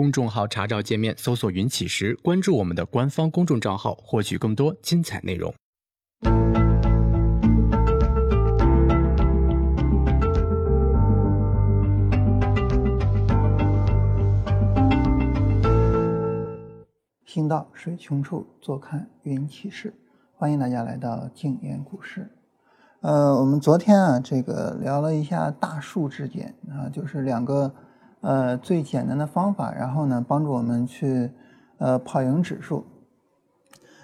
公众号查找界面搜索“云起时”，关注我们的官方公众账号，获取更多精彩内容。行到水穷处，坐看云起时。欢迎大家来到静言股市。呃，我们昨天啊，这个聊了一下大树之间啊，就是两个呃最简单的方法，然后呢，帮助我们去呃跑赢指数。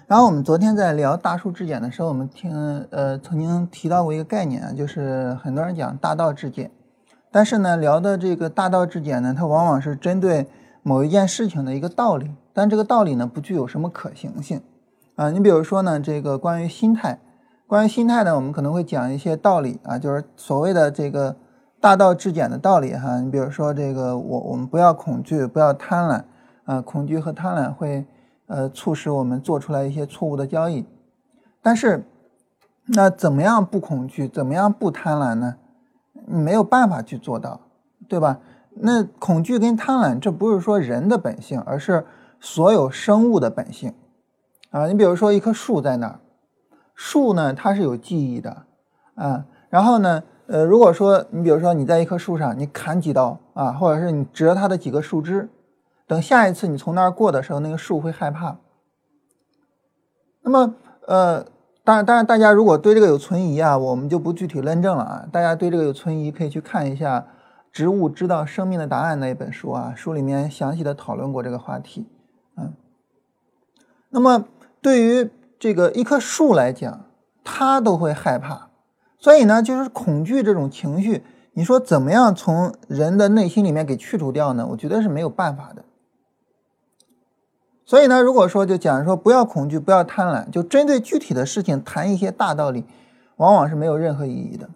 然后我们昨天在聊大数质检的时候，我们听呃曾经提到过一个概念啊，就是很多人讲大道质检，但是呢，聊的这个大道质检呢，它往往是针对某一件事情的一个道理。但这个道理呢，不具有什么可行性啊。你比如说呢，这个关于心态，关于心态呢，我们可能会讲一些道理啊，就是所谓的这个大道至简的道理哈。你比如说这个，我我们不要恐惧，不要贪婪啊，恐惧和贪婪会呃促使我们做出来一些错误的交易。但是，那怎么样不恐惧，怎么样不贪婪呢？没有办法去做到，对吧？那恐惧跟贪婪，这不是说人的本性，而是。所有生物的本性啊，你比如说一棵树在那儿，树呢它是有记忆的啊。然后呢，呃，如果说你比如说你在一棵树上，你砍几刀啊，或者是你折它的几个树枝，等下一次你从那儿过的时候，那个树会害怕。那么，呃，当然，当然，大家如果对这个有存疑啊，我们就不具体论证了啊。大家对这个有存疑，可以去看一下《植物知道生命的答案》那一本书啊，书里面详细的讨论过这个话题。嗯，那么对于这个一棵树来讲，它都会害怕，所以呢，就是恐惧这种情绪，你说怎么样从人的内心里面给去除掉呢？我觉得是没有办法的。所以呢，如果说就讲说不要恐惧，不要贪婪，就针对具体的事情谈一些大道理，往往是没有任何意义的。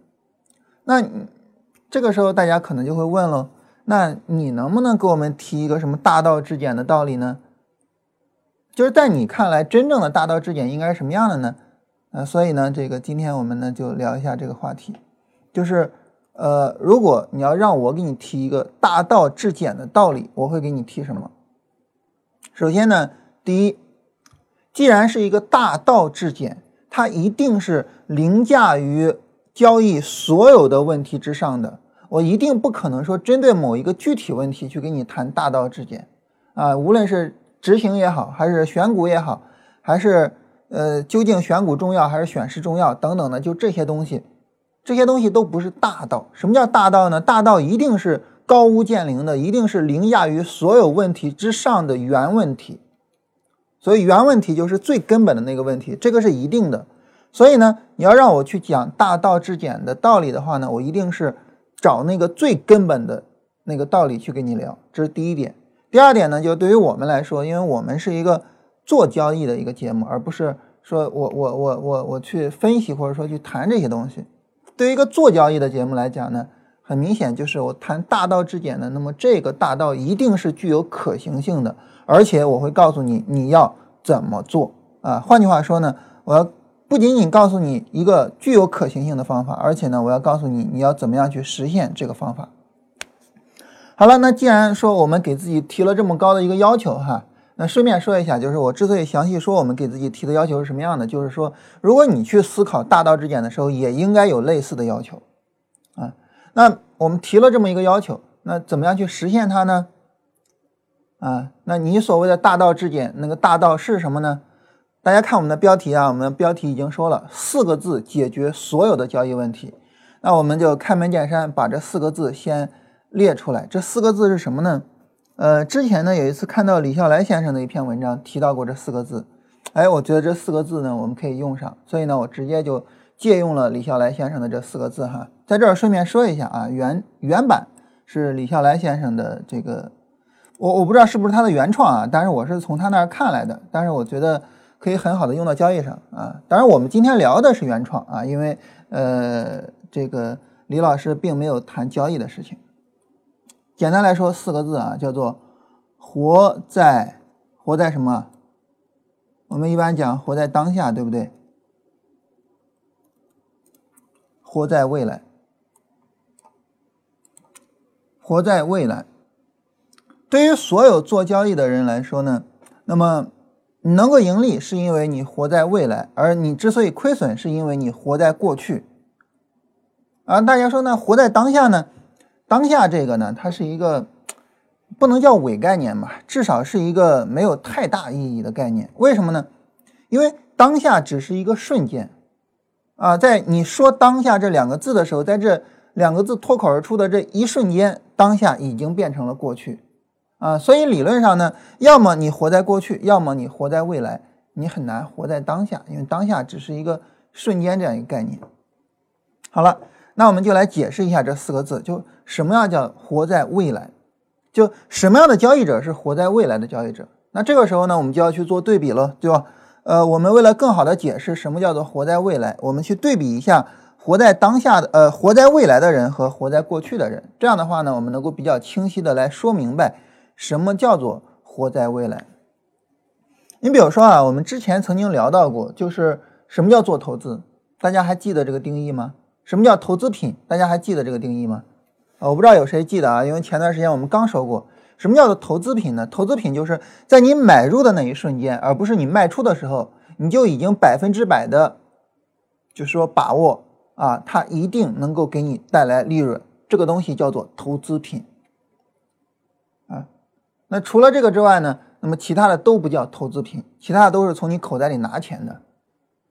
那这个时候大家可能就会问了，那你能不能给我们提一个什么大道至简的道理呢？就是在你看来，真正的大道至简应该是什么样的呢？呃，所以呢，这个今天我们呢就聊一下这个话题，就是呃，如果你要让我给你提一个大道至简的道理，我会给你提什么？首先呢，第一，既然是一个大道至简，它一定是凌驾于交易所有的问题之上的，我一定不可能说针对某一个具体问题去跟你谈大道至简啊，无论是。执行也好，还是选股也好，还是呃，究竟选股重要还是选市重要等等的，就这些东西，这些东西都不是大道。什么叫大道呢？大道一定是高屋建瓴的，一定是凌驾于所有问题之上的原问题。所以原问题就是最根本的那个问题，这个是一定的。所以呢，你要让我去讲大道至简的道理的话呢，我一定是找那个最根本的那个道理去跟你聊，这是第一点。第二点呢，就对于我们来说，因为我们是一个做交易的一个节目，而不是说我我我我我去分析或者说去谈这些东西。对于一个做交易的节目来讲呢，很明显就是我谈大道至简的，那么这个大道一定是具有可行性的，而且我会告诉你你要怎么做啊。换句话说呢，我要不仅仅告诉你一个具有可行性的方法，而且呢，我要告诉你你要怎么样去实现这个方法。好了，那既然说我们给自己提了这么高的一个要求哈，那顺便说一下，就是我之所以详细说我们给自己提的要求是什么样的，就是说，如果你去思考大道至简的时候，也应该有类似的要求啊。那我们提了这么一个要求，那怎么样去实现它呢？啊，那你所谓的大道至简，那个大道是什么呢？大家看我们的标题啊，我们的标题已经说了四个字，解决所有的交易问题。那我们就开门见山，把这四个字先。列出来这四个字是什么呢？呃，之前呢有一次看到李笑来先生的一篇文章提到过这四个字，哎，我觉得这四个字呢我们可以用上，所以呢我直接就借用了李笑来先生的这四个字哈，在这儿顺便说一下啊，原原版是李笑来先生的这个，我我不知道是不是他的原创啊，但是我是从他那儿看来的，但是我觉得可以很好的用到交易上啊，当然我们今天聊的是原创啊，因为呃这个李老师并没有谈交易的事情。简单来说，四个字啊，叫做“活在活在什么？我们一般讲活在当下，对不对？活在未来，活在未来。对于所有做交易的人来说呢，那么你能够盈利是因为你活在未来，而你之所以亏损是因为你活在过去。啊，大家说呢，活在当下呢？当下这个呢，它是一个不能叫伪概念吧，至少是一个没有太大意义的概念。为什么呢？因为当下只是一个瞬间。啊，在你说“当下”这两个字的时候，在这两个字脱口而出的这一瞬间，当下已经变成了过去，啊，所以理论上呢，要么你活在过去，要么你活在未来，你很难活在当下，因为当下只是一个瞬间这样一个概念。好了，那我们就来解释一下这四个字，就什么样叫活在未来，就什么样的交易者是活在未来的交易者？那这个时候呢，我们就要去做对比了，对吧？呃，我们为了更好的解释什么叫做活在未来，我们去对比一下活在当下的呃活在未来的人和活在过去的人。这样的话呢，我们能够比较清晰的来说明白什么叫做活在未来。你比如说啊，我们之前曾经聊到过，就是什么叫做投资，大家还记得这个定义吗？什么叫投资品，大家还记得这个定义吗？啊，我不知道有谁记得啊，因为前段时间我们刚说过。什么叫做投资品呢？投资品就是在你买入的那一瞬间，而不是你卖出的时候，你就已经百分之百的，就是说把握啊，它一定能够给你带来利润。这个东西叫做投资品啊。那除了这个之外呢，那么其他的都不叫投资品，其他的都是从你口袋里拿钱的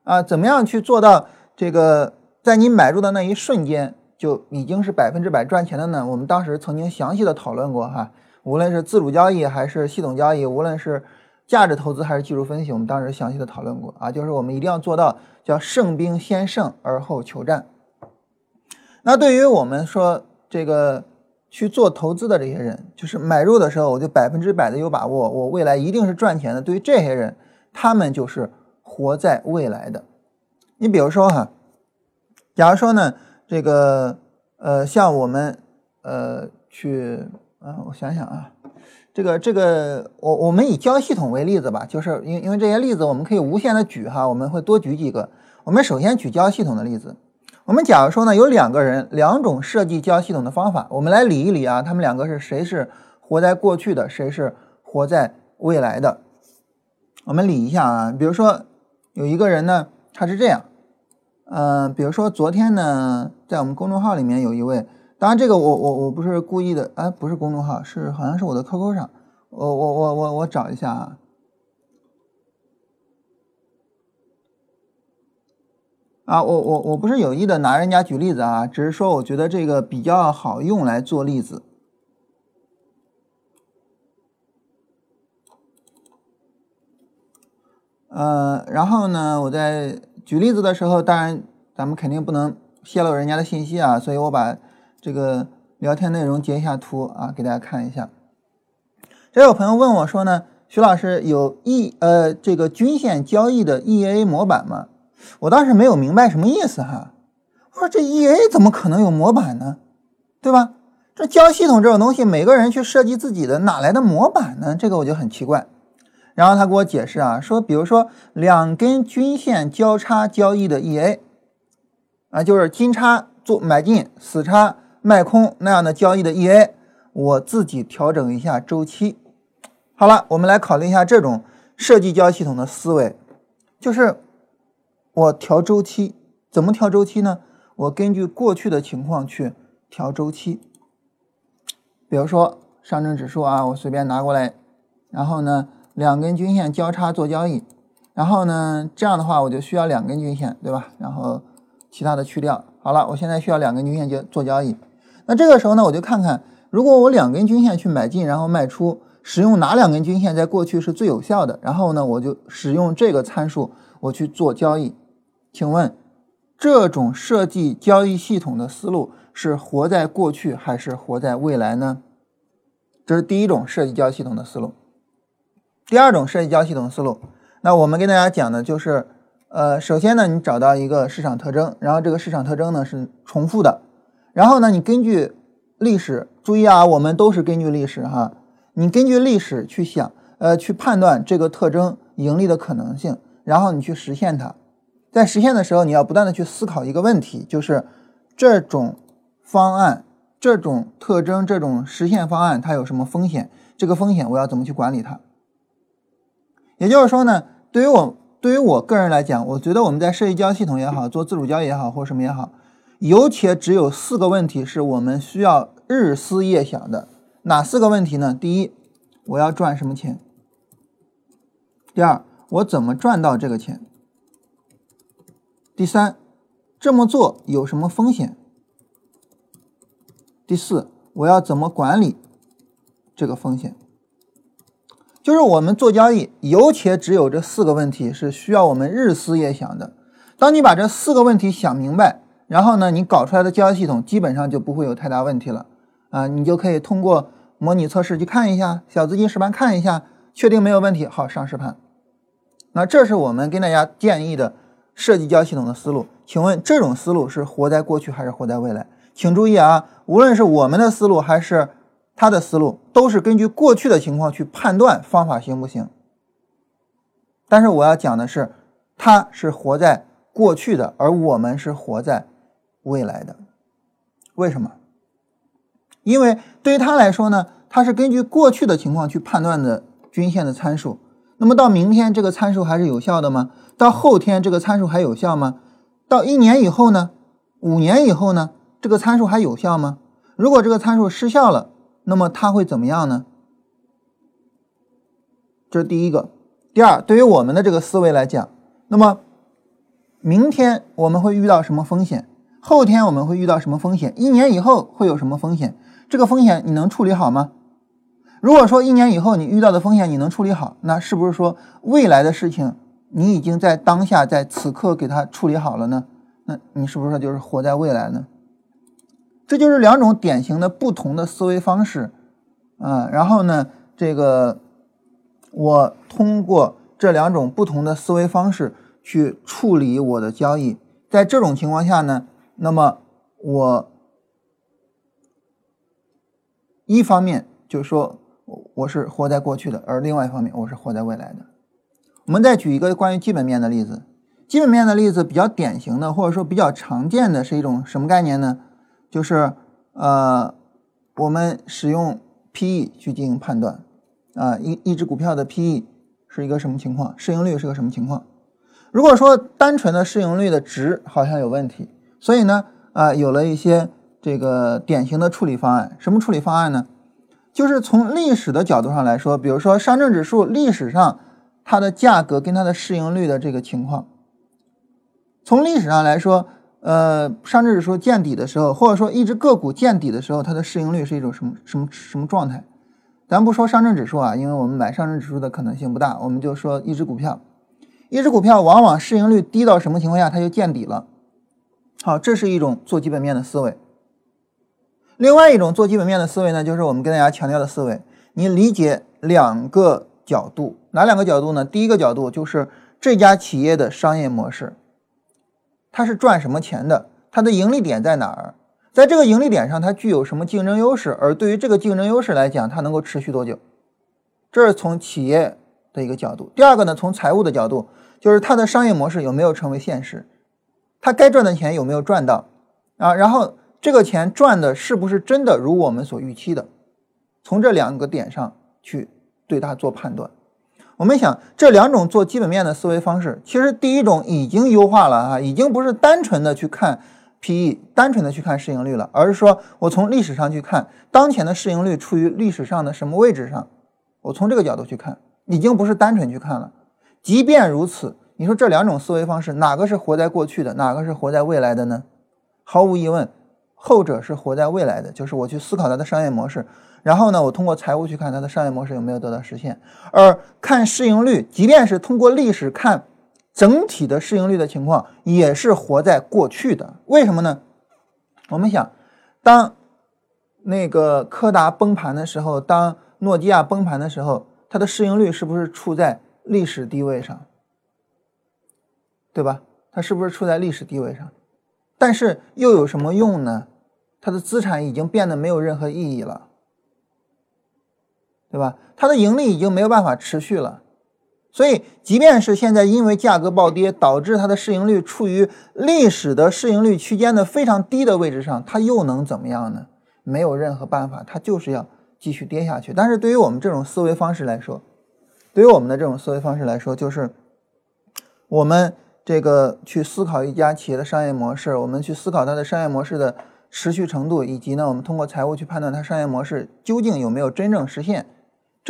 啊。怎么样去做到这个在你买入的那一瞬间就已经是百分之百赚钱的呢？我们当时曾经详细的讨论过哈。无论是自主交易还是系统交易，无论是价值投资还是技术分析，我们当时详细的讨论过啊，就是我们一定要做到叫胜兵先胜而后求战。那对于我们说这个去做投资的这些人，就是买入的时候我就百分之百的有把握，我未来一定是赚钱的。对于这些人，他们就是活在未来的。你比如说哈，假如说呢，这个呃，像我们呃去。嗯，我想想啊，这个这个，我我们以交系统为例子吧，就是因因为这些例子我们可以无限的举哈，我们会多举几个。我们首先举交系统的例子。我们假如说呢，有两个人，两种设计交系统的方法，我们来理一理啊，他们两个是谁是活在过去的，谁是活在未来的？我们理一下啊，比如说有一个人呢，他是这样，嗯，比如说昨天呢，在我们公众号里面有一位。当然，这个我我我不是故意的，哎，不是公众号，是好像是我的 QQ 上，我我我我我找一下啊，啊，我我我不是有意的拿人家举例子啊，只是说我觉得这个比较好用来做例子。呃，然后呢，我在举例子的时候，当然咱们肯定不能泄露人家的信息啊，所以我把。这个聊天内容截一下图啊，给大家看一下。这有朋友问我说呢，徐老师有 E 呃这个均线交易的 EA 模板吗？我当时没有明白什么意思哈。我说这 EA 怎么可能有模板呢？对吧？这交易系统这种东西，每个人去设计自己的，哪来的模板呢？这个我就很奇怪。然后他给我解释啊，说比如说两根均线交叉交易的 EA 啊，就是金叉做买进，死叉。卖空那样的交易的 EA，我自己调整一下周期。好了，我们来考虑一下这种设计交易系统的思维，就是我调周期，怎么调周期呢？我根据过去的情况去调周期。比如说上证指数啊，我随便拿过来，然后呢两根均线交叉做交易，然后呢这样的话我就需要两根均线，对吧？然后其他的去掉。好了，我现在需要两根均线就做交易。那这个时候呢，我就看看，如果我两根均线去买进，然后卖出，使用哪两根均线在过去是最有效的？然后呢，我就使用这个参数，我去做交易。请问，这种设计交易系统的思路是活在过去还是活在未来呢？这是第一种设计交易系统的思路。第二种设计交系统思路，那我们跟大家讲的就是，呃，首先呢，你找到一个市场特征，然后这个市场特征呢是重复的。然后呢，你根据历史，注意啊，我们都是根据历史哈。你根据历史去想，呃，去判断这个特征盈利的可能性，然后你去实现它。在实现的时候，你要不断的去思考一个问题，就是这种方案、这种特征、这种实现方案它有什么风险？这个风险我要怎么去管理它？也就是说呢，对于我对于我个人来讲，我觉得我们在设计交易系统也好，做自主交易也好，或什么也好，有且只有四个问题是我们需要日思夜想的。哪四个问题呢？第一，我要赚什么钱？第二，我怎么赚到这个钱？第三，这么做有什么风险？第四，我要怎么管理这个风险？就是我们做交易，有且只有这四个问题是需要我们日思夜想的。当你把这四个问题想明白，然后呢，你搞出来的交易系统基本上就不会有太大问题了啊！你就可以通过模拟测试去看一下，小资金实盘看一下，确定没有问题，好上实盘。那这是我们跟大家建议的设计交易系统的思路。请问这种思路是活在过去还是活在未来？请注意啊，无论是我们的思路还是。他的思路都是根据过去的情况去判断方法行不行，但是我要讲的是，他是活在过去的，而我们是活在未来的。为什么？因为对于他来说呢，他是根据过去的情况去判断的均线的参数。那么到明天这个参数还是有效的吗？到后天这个参数还有效吗？到一年以后呢？五年以后呢？这个参数还有效吗？如果这个参数失效了？那么它会怎么样呢？这是第一个。第二，对于我们的这个思维来讲，那么明天我们会遇到什么风险？后天我们会遇到什么风险？一年以后会有什么风险？这个风险你能处理好吗？如果说一年以后你遇到的风险你能处理好，那是不是说未来的事情你已经在当下在此刻给它处理好了呢？那你是不是就是活在未来呢？这就是两种典型的不同的思维方式，啊，然后呢，这个我通过这两种不同的思维方式去处理我的交易，在这种情况下呢，那么我一方面就是说我是活在过去的，而另外一方面我是活在未来的。我们再举一个关于基本面的例子，基本面的例子比较典型的或者说比较常见的是一种什么概念呢？就是呃，我们使用 PE 去进行判断啊，一一只股票的 PE 是一个什么情况，市盈率是个什么情况？如果说单纯的市盈率的值好像有问题，所以呢啊，有了一些这个典型的处理方案。什么处理方案呢？就是从历史的角度上来说，比如说上证指数历史上它的价格跟它的市盈率的这个情况，从历史上来说。呃，上证指数见底的时候，或者说一只个股见底的时候，它的市盈率是一种什么什么什么状态？咱不说上证指数啊，因为我们买上证指数的可能性不大，我们就说一只股票，一只股票往往市盈率低到什么情况下它就见底了？好，这是一种做基本面的思维。另外一种做基本面的思维呢，就是我们跟大家强调的思维，你理解两个角度，哪两个角度呢？第一个角度就是这家企业的商业模式。它是赚什么钱的？它的盈利点在哪儿？在这个盈利点上，它具有什么竞争优势？而对于这个竞争优势来讲，它能够持续多久？这是从企业的一个角度。第二个呢，从财务的角度，就是它的商业模式有没有成为现实？它该赚的钱有没有赚到？啊，然后这个钱赚的是不是真的如我们所预期的？从这两个点上去对它做判断。我们想这两种做基本面的思维方式，其实第一种已经优化了啊，已经不是单纯的去看 PE，单纯的去看市盈率了，而是说我从历史上去看当前的市盈率处于历史上的什么位置上，我从这个角度去看，已经不是单纯去看了。即便如此，你说这两种思维方式哪个是活在过去的，哪个是活在未来的呢？毫无疑问，后者是活在未来的，就是我去思考它的商业模式。然后呢，我通过财务去看它的商业模式有没有得到实现，而看市盈率，即便是通过历史看整体的市盈率的情况，也是活在过去的。为什么呢？我们想，当那个柯达崩盘的时候，当诺基亚崩盘的时候，它的市盈率是不是处在历史低位上？对吧？它是不是处在历史低位上？但是又有什么用呢？它的资产已经变得没有任何意义了。对吧？它的盈利已经没有办法持续了，所以即便是现在因为价格暴跌导致它的市盈率处于历史的市盈率区间的非常低的位置上，它又能怎么样呢？没有任何办法，它就是要继续跌下去。但是对于我们这种思维方式来说，对于我们的这种思维方式来说，就是我们这个去思考一家企业的商业模式，我们去思考它的商业模式的持续程度，以及呢，我们通过财务去判断它商业模式究竟有没有真正实现。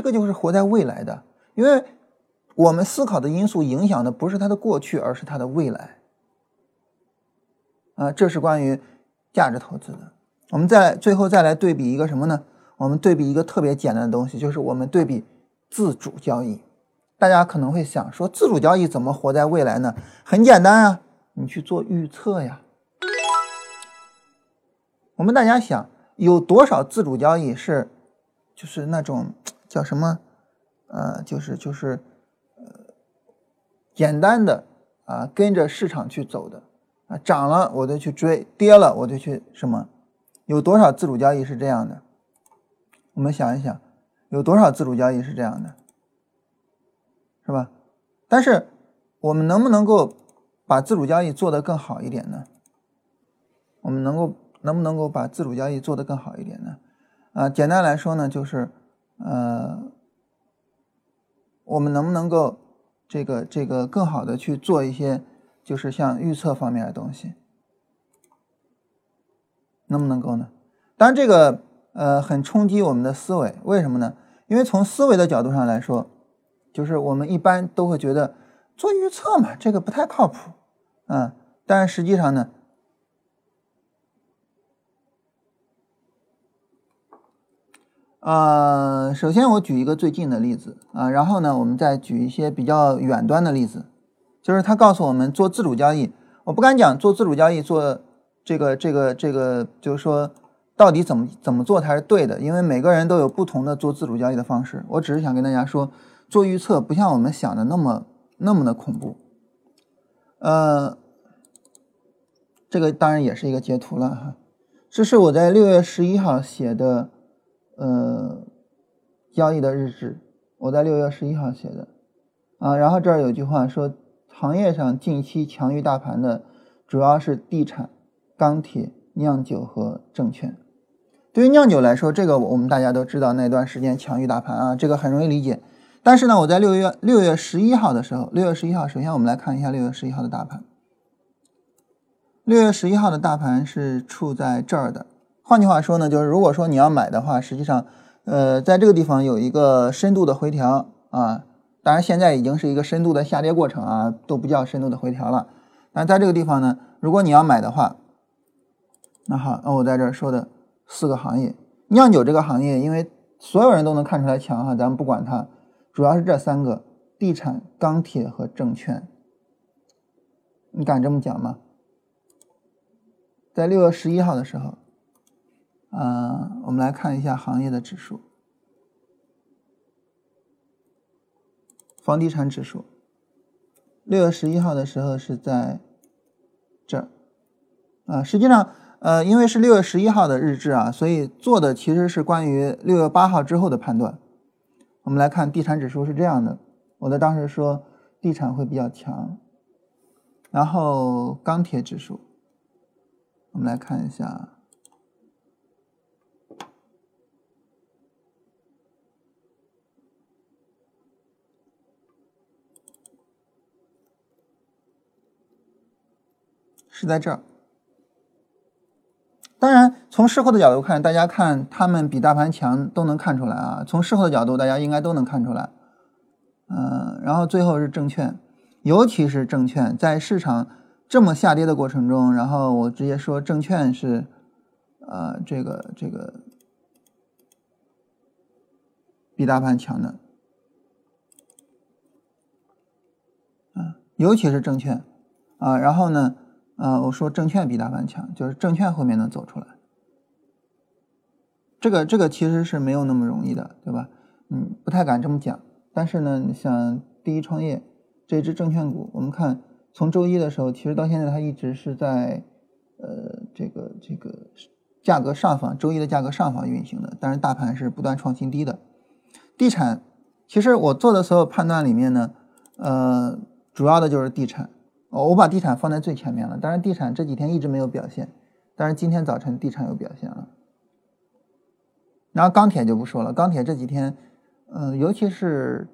这个就是活在未来的，因为我们思考的因素影响的不是它的过去，而是它的未来。啊，这是关于价值投资的。我们再最后再来对比一个什么呢？我们对比一个特别简单的东西，就是我们对比自主交易。大家可能会想说，自主交易怎么活在未来呢？很简单啊，你去做预测呀。我们大家想，有多少自主交易是就是那种叫什么？呃，就是就是呃，简单的啊，跟着市场去走的。啊，涨了我就去追，跌了我就去什么？有多少自主交易是这样的？我们想一想，有多少自主交易是这样的，是吧？但是我们能不能够把自主交易做得更好一点呢？我们能够能不能够把自主交易做得更好一点呢？啊，简单来说呢，就是呃，我们能不能够这个这个更好的去做一些？就是像预测方面的东西，能不能够呢？当然，这个呃很冲击我们的思维，为什么呢？因为从思维的角度上来说，就是我们一般都会觉得做预测嘛，这个不太靠谱，嗯。但是实际上呢，呃，首先我举一个最近的例子啊，然后呢，我们再举一些比较远端的例子。就是他告诉我们做自主交易，我不敢讲做自主交易做这个这个这个，就是说到底怎么怎么做才是对的，因为每个人都有不同的做自主交易的方式。我只是想跟大家说，做预测不像我们想的那么那么的恐怖。呃，这个当然也是一个截图了哈，这是我在六月十一号写的呃交易的日志，我在六月十一号写的啊，然后这儿有句话说。行业上近期强于大盘的，主要是地产、钢铁、酿酒和证券。对于酿酒来说，这个我们大家都知道，那段时间强于大盘啊，这个很容易理解。但是呢，我在六月六月十一号的时候，六月十一号，首先我们来看一下六月十一号的大盘。六月十一号的大盘是处在这儿的。换句话说呢，就是如果说你要买的话，实际上，呃，在这个地方有一个深度的回调啊。当然，现在已经是一个深度的下跌过程啊，都不叫深度的回调了。但在这个地方呢，如果你要买的话，那好，那我在这儿说的四个行业，酿酒这个行业，因为所有人都能看出来强哈，咱们不管它，主要是这三个：地产、钢铁和证券。你敢这么讲吗？在六月十一号的时候，啊，我们来看一下行业的指数。房地产指数，六月十一号的时候是在这儿啊。实际上，呃，因为是六月十一号的日志啊，所以做的其实是关于六月八号之后的判断。我们来看地产指数是这样的，我在当时说地产会比较强，然后钢铁指数，我们来看一下。是在这儿。当然，从事后的角度看，大家看他们比大盘强都能看出来啊。从事后的角度，大家应该都能看出来。嗯，然后最后是证券，尤其是证券，在市场这么下跌的过程中，然后我直接说证券是，呃，这个这个比大盘强的，啊，尤其是证券，啊，然后呢？啊，我说证券比大盘强，就是证券后面能走出来。这个这个其实是没有那么容易的，对吧？嗯，不太敢这么讲。但是呢，像第一创业这只证券股，我们看从周一的时候，其实到现在它一直是在呃这个这个价格上方，周一的价格上方运行的。但是大盘是不断创新低的。地产，其实我做的所有判断里面呢，呃，主要的就是地产。哦我把地产放在最前面了，当然地产这几天一直没有表现，但是今天早晨地产有表现了。然后钢铁就不说了，钢铁这几天，嗯，尤其是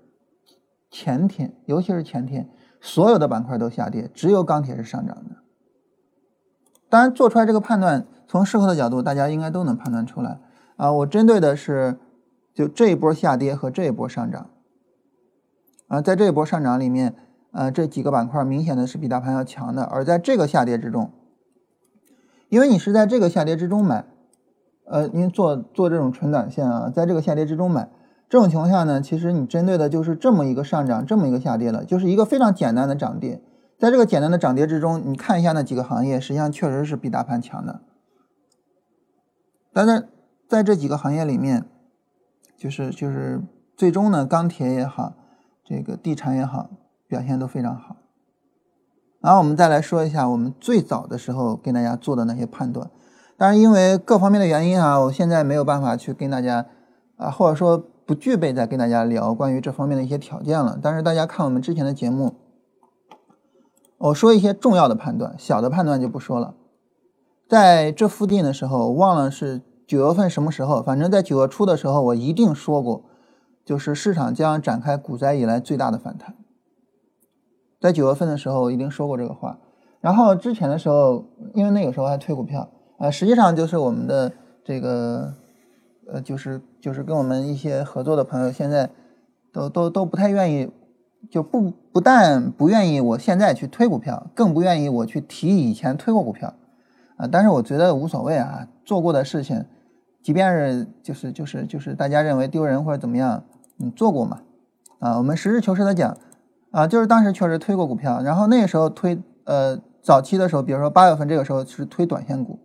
前天，尤其是前天，所有的板块都下跌，只有钢铁是上涨的。当然，做出来这个判断，从事后的角度，大家应该都能判断出来啊。我针对的是，就这一波下跌和这一波上涨啊，在这一波上涨里面，呃，这几个板块明显的是比大盘要强的，而在这个下跌之中，因为你是在这个下跌之中买。呃，您做做这种纯短线啊，在这个下跌之中买，这种情况下呢，其实你针对的就是这么一个上涨，这么一个下跌了，就是一个非常简单的涨跌。在这个简单的涨跌之中，你看一下那几个行业，实际上确实是比大盘强的。但是在这几个行业里面，就是就是最终呢，钢铁也好，这个地产也好，表现都非常好。然后我们再来说一下我们最早的时候跟大家做的那些判断。当然，因为各方面的原因啊，我现在没有办法去跟大家啊，或者说不具备再跟大家聊关于这方面的一些条件了。但是大家看我们之前的节目，我说一些重要的判断，小的判断就不说了。在这附近的时候，忘了是九月份什么时候，反正在九月初的时候，我一定说过，就是市场将展开股灾以来最大的反弹。在九月份的时候，我一定说过这个话。然后之前的时候，因为那个时候还推股票。呃，实际上就是我们的这个，呃，就是就是跟我们一些合作的朋友，现在都都都不太愿意，就不不但不愿意我现在去推股票，更不愿意我去提以前推过股票，啊，但是我觉得无所谓啊，做过的事情，即便是就是就是就是大家认为丢人或者怎么样，你做过嘛，啊，我们实事求是的讲，啊，就是当时确实推过股票，然后那个时候推，呃，早期的时候，比如说八月份这个时候是推短线股。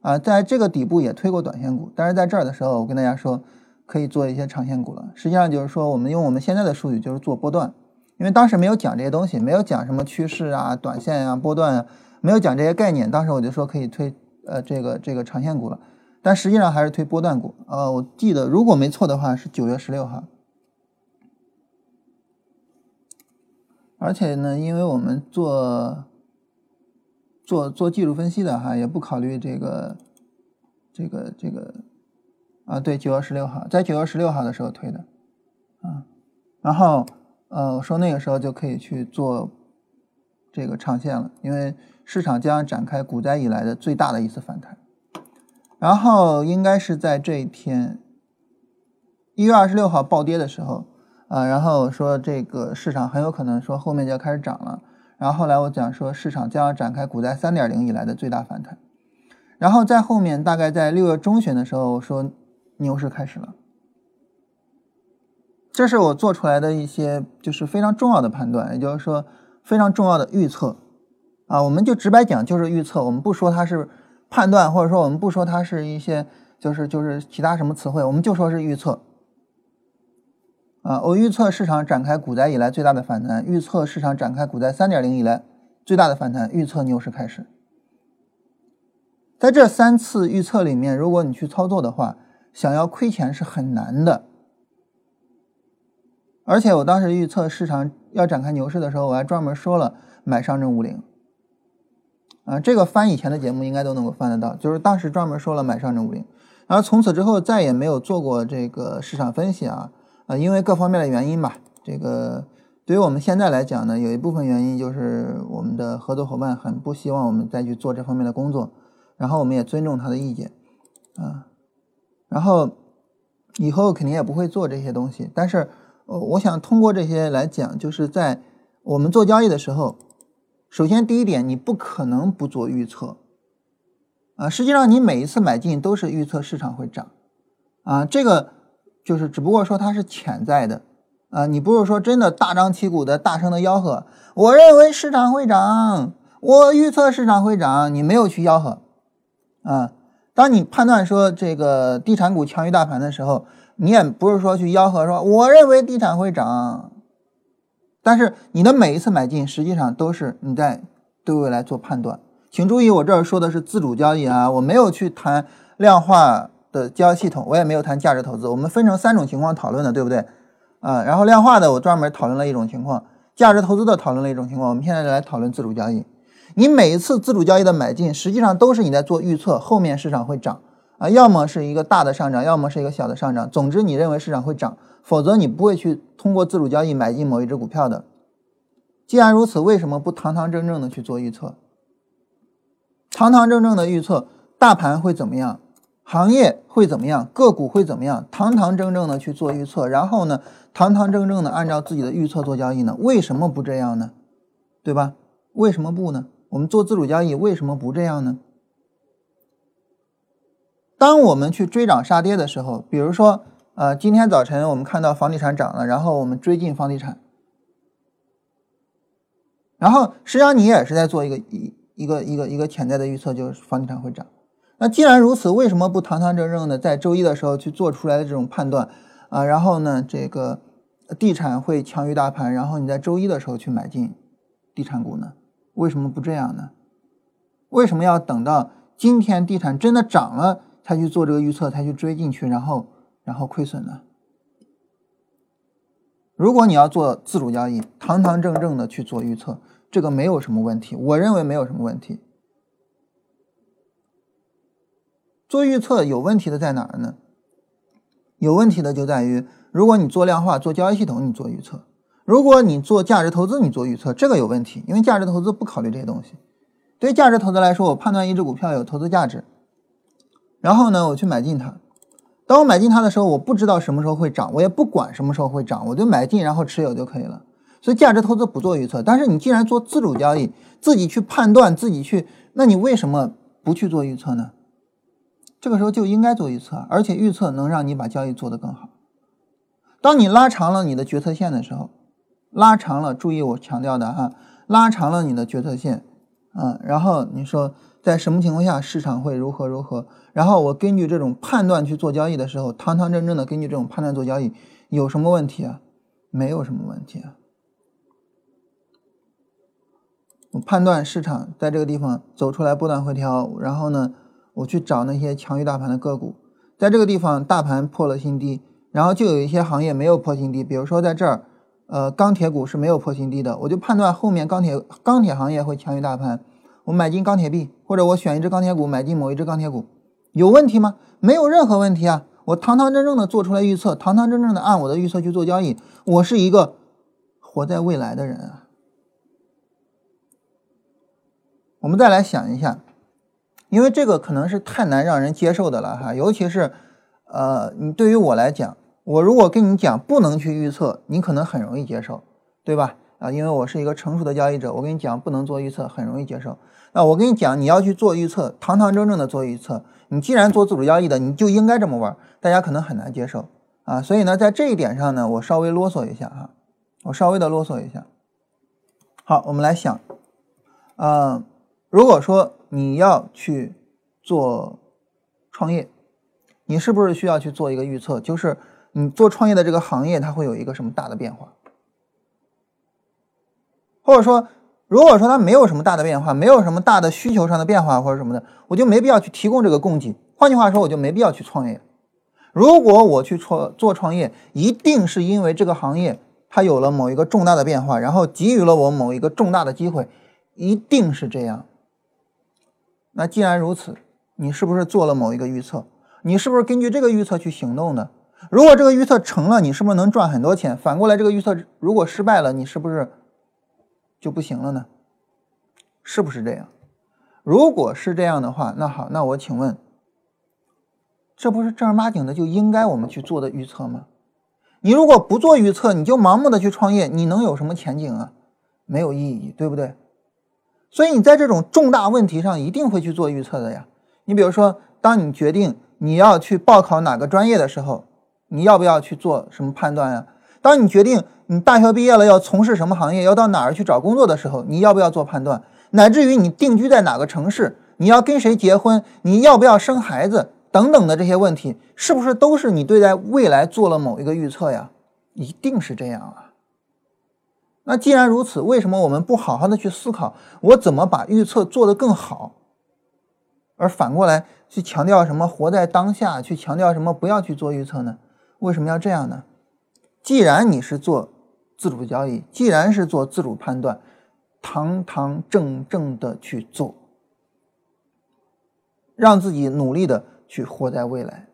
啊，在这个底部也推过短线股，但是在这儿的时候，我跟大家说可以做一些长线股了。实际上就是说，我们用我们现在的术语就是做波段，因为当时没有讲这些东西，没有讲什么趋势啊、短线啊、波段啊，没有讲这些概念。当时我就说可以推呃这个这个长线股了，但实际上还是推波段股。呃，我记得如果没错的话是九月十六号，而且呢，因为我们做。做做技术分析的哈，也不考虑这个，这个这个，啊，对，九月十六号，在九月十六号的时候推的，啊，然后呃我说那个时候就可以去做这个长线了，因为市场将展开股灾以来的最大的一次反弹，然后应该是在这一天，一月二十六号暴跌的时候，啊，然后说这个市场很有可能说后面就要开始涨了。然后后来我讲说，市场将要展开股灾三点零以来的最大反弹，然后在后面大概在六月中旬的时候说牛市开始了，这是我做出来的一些就是非常重要的判断，也就是说非常重要的预测啊，我们就直白讲就是预测，我们不说它是判断，或者说我们不说它是一些就是就是其他什么词汇，我们就说是预测。啊，我预测市场展开股灾以来最大的反弹，预测市场展开股灾三点零以来最大的反弹，预测牛市开始。在这三次预测里面，如果你去操作的话，想要亏钱是很难的。而且我当时预测市场要展开牛市的时候，我还专门说了买上证五零。啊，这个翻以前的节目应该都能够翻得到，就是当时专门说了买上证五零，然后从此之后再也没有做过这个市场分析啊。啊，因为各方面的原因吧，这个对于我们现在来讲呢，有一部分原因就是我们的合作伙伴很不希望我们再去做这方面的工作，然后我们也尊重他的意见，啊，然后以后肯定也不会做这些东西。但是，呃，我想通过这些来讲，就是在我们做交易的时候，首先第一点，你不可能不做预测，啊，实际上你每一次买进都是预测市场会涨，啊，这个。就是只不过说它是潜在的，啊，你不是说真的大张旗鼓的大声的吆喝，我认为市场会涨，我预测市场会涨，你没有去吆喝，啊，当你判断说这个地产股强于大盘的时候，你也不是说去吆喝说我认为地产会涨，但是你的每一次买进实际上都是你在对未来做判断，请注意我这儿说的是自主交易啊，我没有去谈量化。的交易系统，我也没有谈价值投资，我们分成三种情况讨论的，对不对？啊，然后量化的我专门讨论了一种情况，价值投资的讨论了一种情况，我们现在来讨论自主交易。你每一次自主交易的买进，实际上都是你在做预测，后面市场会涨啊，要么是一个大的上涨，要么是一个小的上涨。总之，你认为市场会涨，否则你不会去通过自主交易买进某一只股票的。既然如此，为什么不堂堂正正的去做预测？堂堂正正的预测大盘会怎么样，行业会怎么样，个股会怎么样？堂堂正正的去做预测，然后呢，堂堂正正的按照自己的预测做交易呢？为什么不这样呢？对吧？为什么不呢？我们做自主交易为什么不这样呢？当我们去追涨杀跌的时候，比如说，呃，今天早晨我们看到房地产涨了，然后我们追进房地产，然后实际上你也是在做一个一一个一个一个潜在的预测，就是房地产会涨。那既然如此，为什么不堂堂正正的在周一的时候去做出来的这种判断啊？然后呢，这个地产会强于大盘，然后你在周一的时候去买进地产股呢？为什么不这样呢？为什么要等到今天地产真的涨了才去做这个预测，才去追进去，然后然后亏损呢？如果你要做自主交易，堂堂正正的去做预测，这个没有什么问题，我认为没有什么问题。做预测有问题的在哪儿呢？有问题的就在于，如果你做量化、做交易系统，你做预测。如果你做价值投资，你做预测，这个有问题，因为价值投资不考虑这些东西。对于价值投资来说，我判断一只股票有投资价值，然后呢，我去买进它。当我买进它的时候，我不知道什么时候会涨，我也不管什么时候会涨，我就买进然后持有就可以了。所以价值投资不做预测。但是你既然做自主交易，自己去判断，自己去，那你为什么不去做预测呢？这个时候就应该做预测，而且预测能让你把交易做得更好。当你拉长了你的决策线的时候。拉长了，注意我强调的哈，拉长了你的决策线，啊，然后你说在什么情况下市场会如何如何，然后我根据这种判断去做交易的时候，堂堂正正的根据这种判断做交易，有什么问题啊？没有什么问题啊。我判断市场在这个地方走出来波段回调，然后呢，我去找那些强于大盘的个股，在这个地方大盘破了新低，然后就有一些行业没有破新低，比如说在这儿。呃，钢铁股是没有破新低的，我就判断后面钢铁钢铁行业会强于大盘，我买进钢铁币，或者我选一只钢铁股买进某一只钢铁股，有问题吗？没有任何问题啊！我堂堂正正的做出来预测，堂堂正正的按我的预测去做交易，我是一个活在未来的人啊。我们再来想一下，因为这个可能是太难让人接受的了哈，尤其是呃，你对于我来讲。我如果跟你讲不能去预测，你可能很容易接受，对吧？啊，因为我是一个成熟的交易者，我跟你讲不能做预测，很容易接受。那我跟你讲，你要去做预测，堂堂正正的做预测，你既然做自主交易的，你就应该这么玩。大家可能很难接受啊，所以呢，在这一点上呢，我稍微啰嗦一下哈，我稍微的啰嗦一下。好，我们来想，嗯，如果说你要去做创业，你是不是需要去做一个预测？就是。你做创业的这个行业，它会有一个什么大的变化？或者说，如果说它没有什么大的变化，没有什么大的需求上的变化或者什么的，我就没必要去提供这个供给。换句话说，我就没必要去创业。如果我去创做创业，一定是因为这个行业它有了某一个重大的变化，然后给予了我某一个重大的机会，一定是这样。那既然如此，你是不是做了某一个预测？你是不是根据这个预测去行动的？如果这个预测成了，你是不是能赚很多钱？反过来，这个预测如果失败了，你是不是就不行了呢？是不是这样？如果是这样的话，那好，那我请问，这不是正儿八经的就应该我们去做的预测吗？你如果不做预测，你就盲目的去创业，你能有什么前景啊？没有意义，对不对？所以你在这种重大问题上一定会去做预测的呀。你比如说，当你决定你要去报考哪个专业的时候。你要不要去做什么判断呀？当你决定你大学毕业了要从事什么行业，要到哪儿去找工作的时候，你要不要做判断？乃至于你定居在哪个城市，你要跟谁结婚，你要不要生孩子等等的这些问题，是不是都是你对待未来做了某一个预测呀？一定是这样啊。那既然如此，为什么我们不好好的去思考，我怎么把预测做得更好，而反过来去强调什么活在当下，去强调什么不要去做预测呢？为什么要这样呢？既然你是做自主交易，既然是做自主判断，堂堂正正的去做，让自己努力的去活在未来。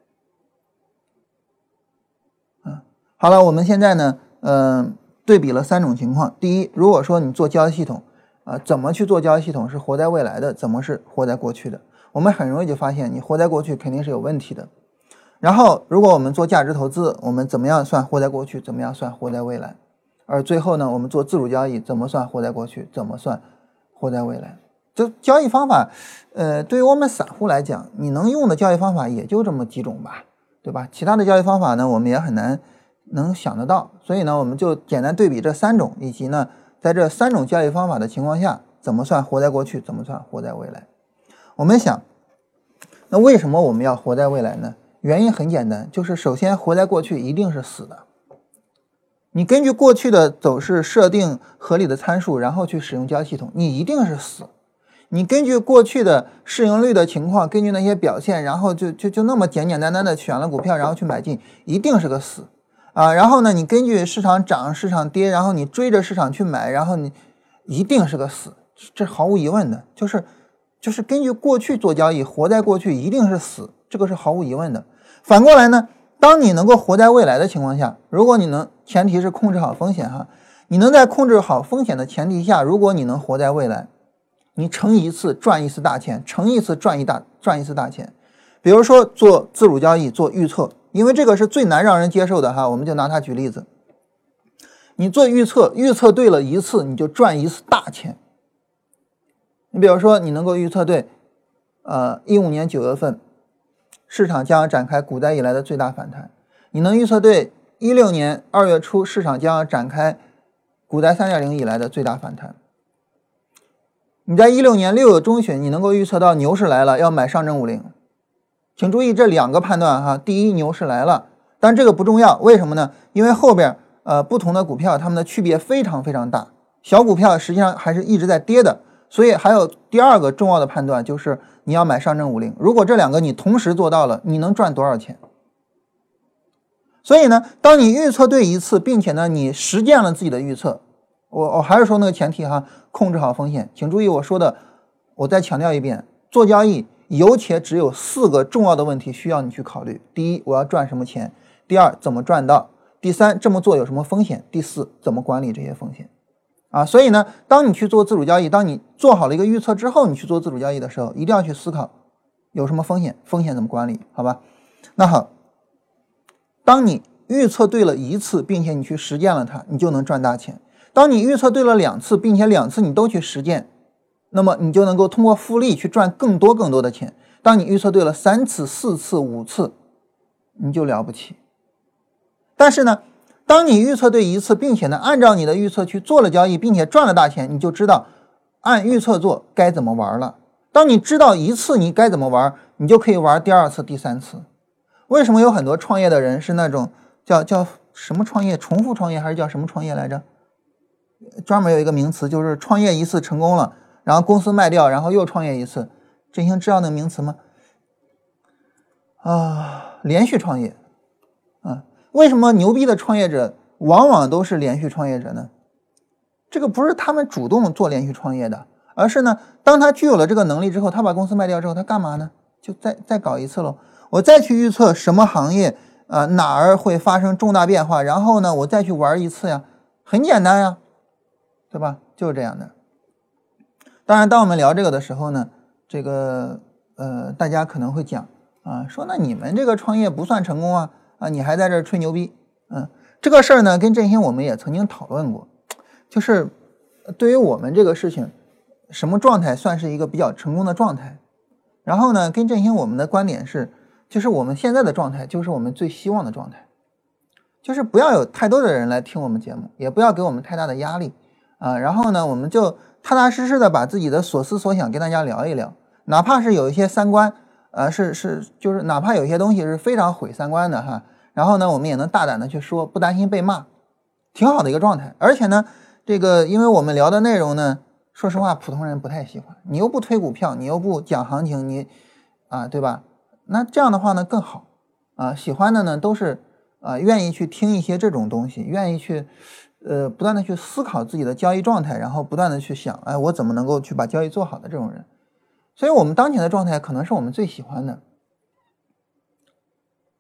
嗯，好了，我们现在呢，嗯，对比了三种情况。第一，如果说你做交易系统，啊，怎么去做交易系统是活在未来的，怎么是活在过去的？我们很容易就发现，你活在过去肯定是有问题的。然后，如果我们做价值投资，我们怎么样算活在过去？怎么样算活在未来？而最后呢，我们做自主交易，怎么算活在过去？怎么算活在未来？就交易方法，呃，对于我们散户来讲，你能用的交易方法也就这么几种吧，对吧？其他的交易方法呢，我们也很难能想得到。所以呢，我们就简单对比这三种，以及呢，在这三种交易方法的情况下，怎么算活在过去？怎么算活在未来？我们想，那为什么我们要活在未来呢？原因很简单，就是首先活在过去一定是死的。你根据过去的走势设定合理的参数，然后去使用交易系统，你一定是死。你根据过去的市盈率的情况，根据那些表现，然后就就就那么简简单单的选了股票，然后去买进，一定是个死啊。然后呢，你根据市场涨市场跌，然后你追着市场去买，然后你一定是个死，这毫无疑问的，就是就是根据过去做交易，活在过去一定是死。这个是毫无疑问的。反过来呢，当你能够活在未来的情况下，如果你能，前提是控制好风险哈，你能在控制好风险的前提下，如果你能活在未来，你乘一次赚一次大钱，乘一次赚一大赚一次大钱。比如说做自主交易做预测，因为这个是最难让人接受的哈，我们就拿它举例子。你做预测，预测对了一次，你就赚一次大钱。你比如说，你能够预测对，呃，一五年九月份。市场将要展开股灾以来的最大反弹，你能预测对一六年二月初市场将要展开股灾三点零以来的最大反弹？你在一六年六月中旬，你能够预测到牛市来了，要买上证五零？请注意这两个判断哈，第一牛市来了，但这个不重要，为什么呢？因为后边呃不同的股票它们的区别非常非常大，小股票实际上还是一直在跌的。所以还有第二个重要的判断，就是你要买上证五零。如果这两个你同时做到了，你能赚多少钱？所以呢，当你预测对一次，并且呢你实践了自己的预测，我我还是说那个前提哈，控制好风险。请注意我说的，我再强调一遍，做交易有且只有四个重要的问题需要你去考虑：第一，我要赚什么钱；第二，怎么赚到；第三，这么做有什么风险；第四，怎么管理这些风险。啊，所以呢，当你去做自主交易，当你做好了一个预测之后，你去做自主交易的时候，一定要去思考有什么风险，风险怎么管理，好吧？那好，当你预测对了一次，并且你去实践了它，你就能赚大钱。当你预测对了两次，并且两次你都去实践，那么你就能够通过复利去赚更多更多的钱。当你预测对了三次、四次、五次，你就了不起。但是呢？当你预测对一次，并且呢按照你的预测去做了交易，并且赚了大钱，你就知道按预测做该怎么玩了。当你知道一次你该怎么玩，你就可以玩第二次、第三次。为什么有很多创业的人是那种叫叫什么创业？重复创业还是叫什么创业来着？专门有一个名词，就是创业一次成功了，然后公司卖掉，然后又创业一次。振兴知道那个名词吗？啊，连续创业。啊为什么牛逼的创业者往往都是连续创业者呢？这个不是他们主动做连续创业的，而是呢，当他具有了这个能力之后，他把公司卖掉之后，他干嘛呢？就再再搞一次喽。我再去预测什么行业啊哪儿会发生重大变化，然后呢，我再去玩一次呀，很简单呀，对吧？就是这样的。当然，当我们聊这个的时候呢，这个呃，大家可能会讲啊，说那你们这个创业不算成功啊。啊，你还在这吹牛逼？嗯，这个事儿呢，跟振兴我们也曾经讨论过，就是对于我们这个事情，什么状态算是一个比较成功的状态？然后呢，跟振兴我们的观点是，就是我们现在的状态就是我们最希望的状态，就是不要有太多的人来听我们节目，也不要给我们太大的压力啊。然后呢，我们就踏踏实实的把自己的所思所想跟大家聊一聊，哪怕是有一些三观。啊，是是，就是哪怕有些东西是非常毁三观的哈，然后呢，我们也能大胆的去说，不担心被骂，挺好的一个状态。而且呢，这个因为我们聊的内容呢，说实话，普通人不太喜欢。你又不推股票，你又不讲行情，你啊，对吧？那这样的话呢更好啊。喜欢的呢都是啊，愿意去听一些这种东西，愿意去呃不断的去思考自己的交易状态，然后不断的去想，哎，我怎么能够去把交易做好的这种人。所以，我们当前的状态可能是我们最喜欢的。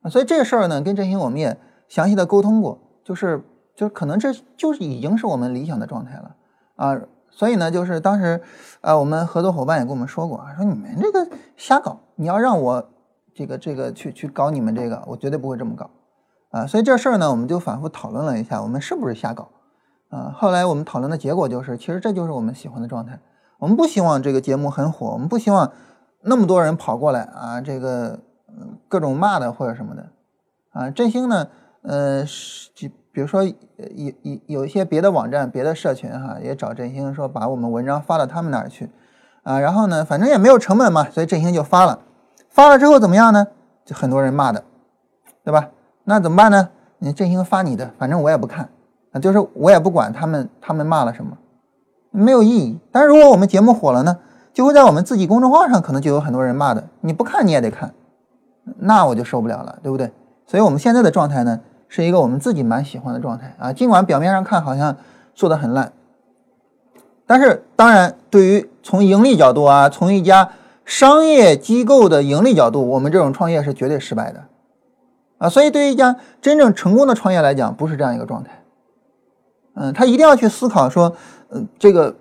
啊，所以这个事儿呢，跟振兴我们也详细的沟通过，就是就是可能这就是已经是我们理想的状态了啊。所以呢，就是当时啊，我们合作伙伴也跟我们说过啊，说你们这个瞎搞，你要让我这个这个去去搞你们这个，我绝对不会这么搞啊。所以这事儿呢，我们就反复讨论了一下，我们是不是瞎搞啊？后来我们讨论的结果就是，其实这就是我们喜欢的状态。我们不希望这个节目很火，我们不希望那么多人跑过来啊，这个各种骂的或者什么的啊。振兴呢，呃，就比如说有有有一些别的网站、别的社群哈，也找振兴说把我们文章发到他们那儿去啊。然后呢，反正也没有成本嘛，所以振兴就发了。发了之后怎么样呢？就很多人骂的，对吧？那怎么办呢？你振兴发你的，反正我也不看啊，就是我也不管他们他们骂了什么。没有意义。但是如果我们节目火了呢，就会在我们自己公众号上可能就有很多人骂的，你不看你也得看，那我就受不了了，对不对？所以我们现在的状态呢，是一个我们自己蛮喜欢的状态啊。尽管表面上看好像做的很烂，但是当然，对于从盈利角度啊，从一家商业机构的盈利角度，我们这种创业是绝对失败的啊。所以对于一家真正成功的创业来讲，不是这样一个状态。嗯，他一定要去思考说。嗯，这个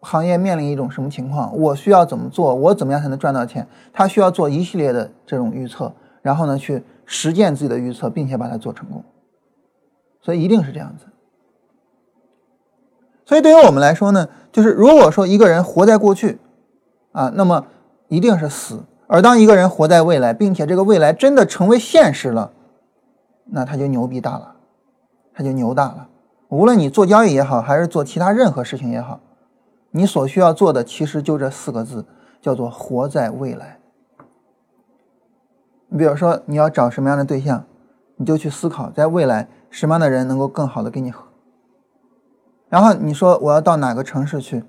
行业面临一种什么情况？我需要怎么做？我怎么样才能赚到钱？他需要做一系列的这种预测，然后呢，去实践自己的预测，并且把它做成功。所以一定是这样子。所以对于我们来说呢，就是如果说一个人活在过去，啊，那么一定是死；而当一个人活在未来，并且这个未来真的成为现实了，那他就牛逼大了，他就牛大了。无论你做交易也好，还是做其他任何事情也好，你所需要做的其实就这四个字，叫做活在未来。你比如说，你要找什么样的对象，你就去思考，在未来什么样的人能够更好的跟你合。然后你说我要到哪个城市去，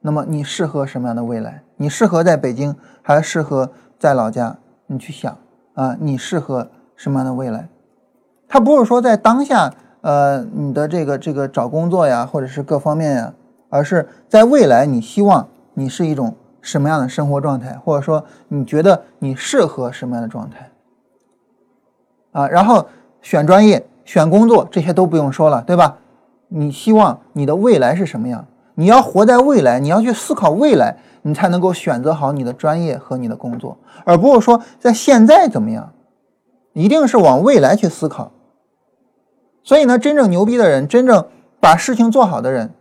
那么你适合什么样的未来？你适合在北京，还是适合在老家？你去想啊，你适合什么样的未来？他不是说在当下。呃，你的这个这个找工作呀，或者是各方面呀，而是在未来，你希望你是一种什么样的生活状态，或者说你觉得你适合什么样的状态啊？然后选专业、选工作这些都不用说了，对吧？你希望你的未来是什么样？你要活在未来，你要去思考未来，你才能够选择好你的专业和你的工作，而不是说在现在怎么样，一定是往未来去思考。所以呢，真正牛逼的人，真正把事情做好的人，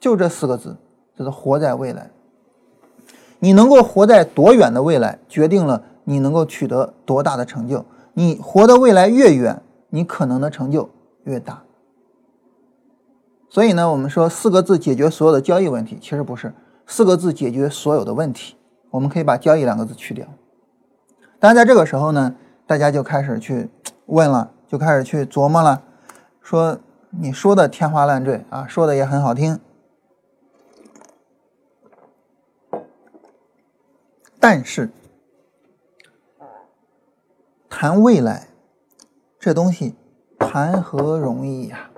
就这四个字，就是活在未来。你能够活在多远的未来，决定了你能够取得多大的成就。你活的未来越远，你可能的成就越大。所以呢，我们说四个字解决所有的交易问题，其实不是四个字解决所有的问题。我们可以把交易两个字去掉。但是在这个时候呢，大家就开始去 问了，就开始去琢磨了。说你说的天花乱坠啊，说的也很好听，但是谈未来这东西谈何容易呀，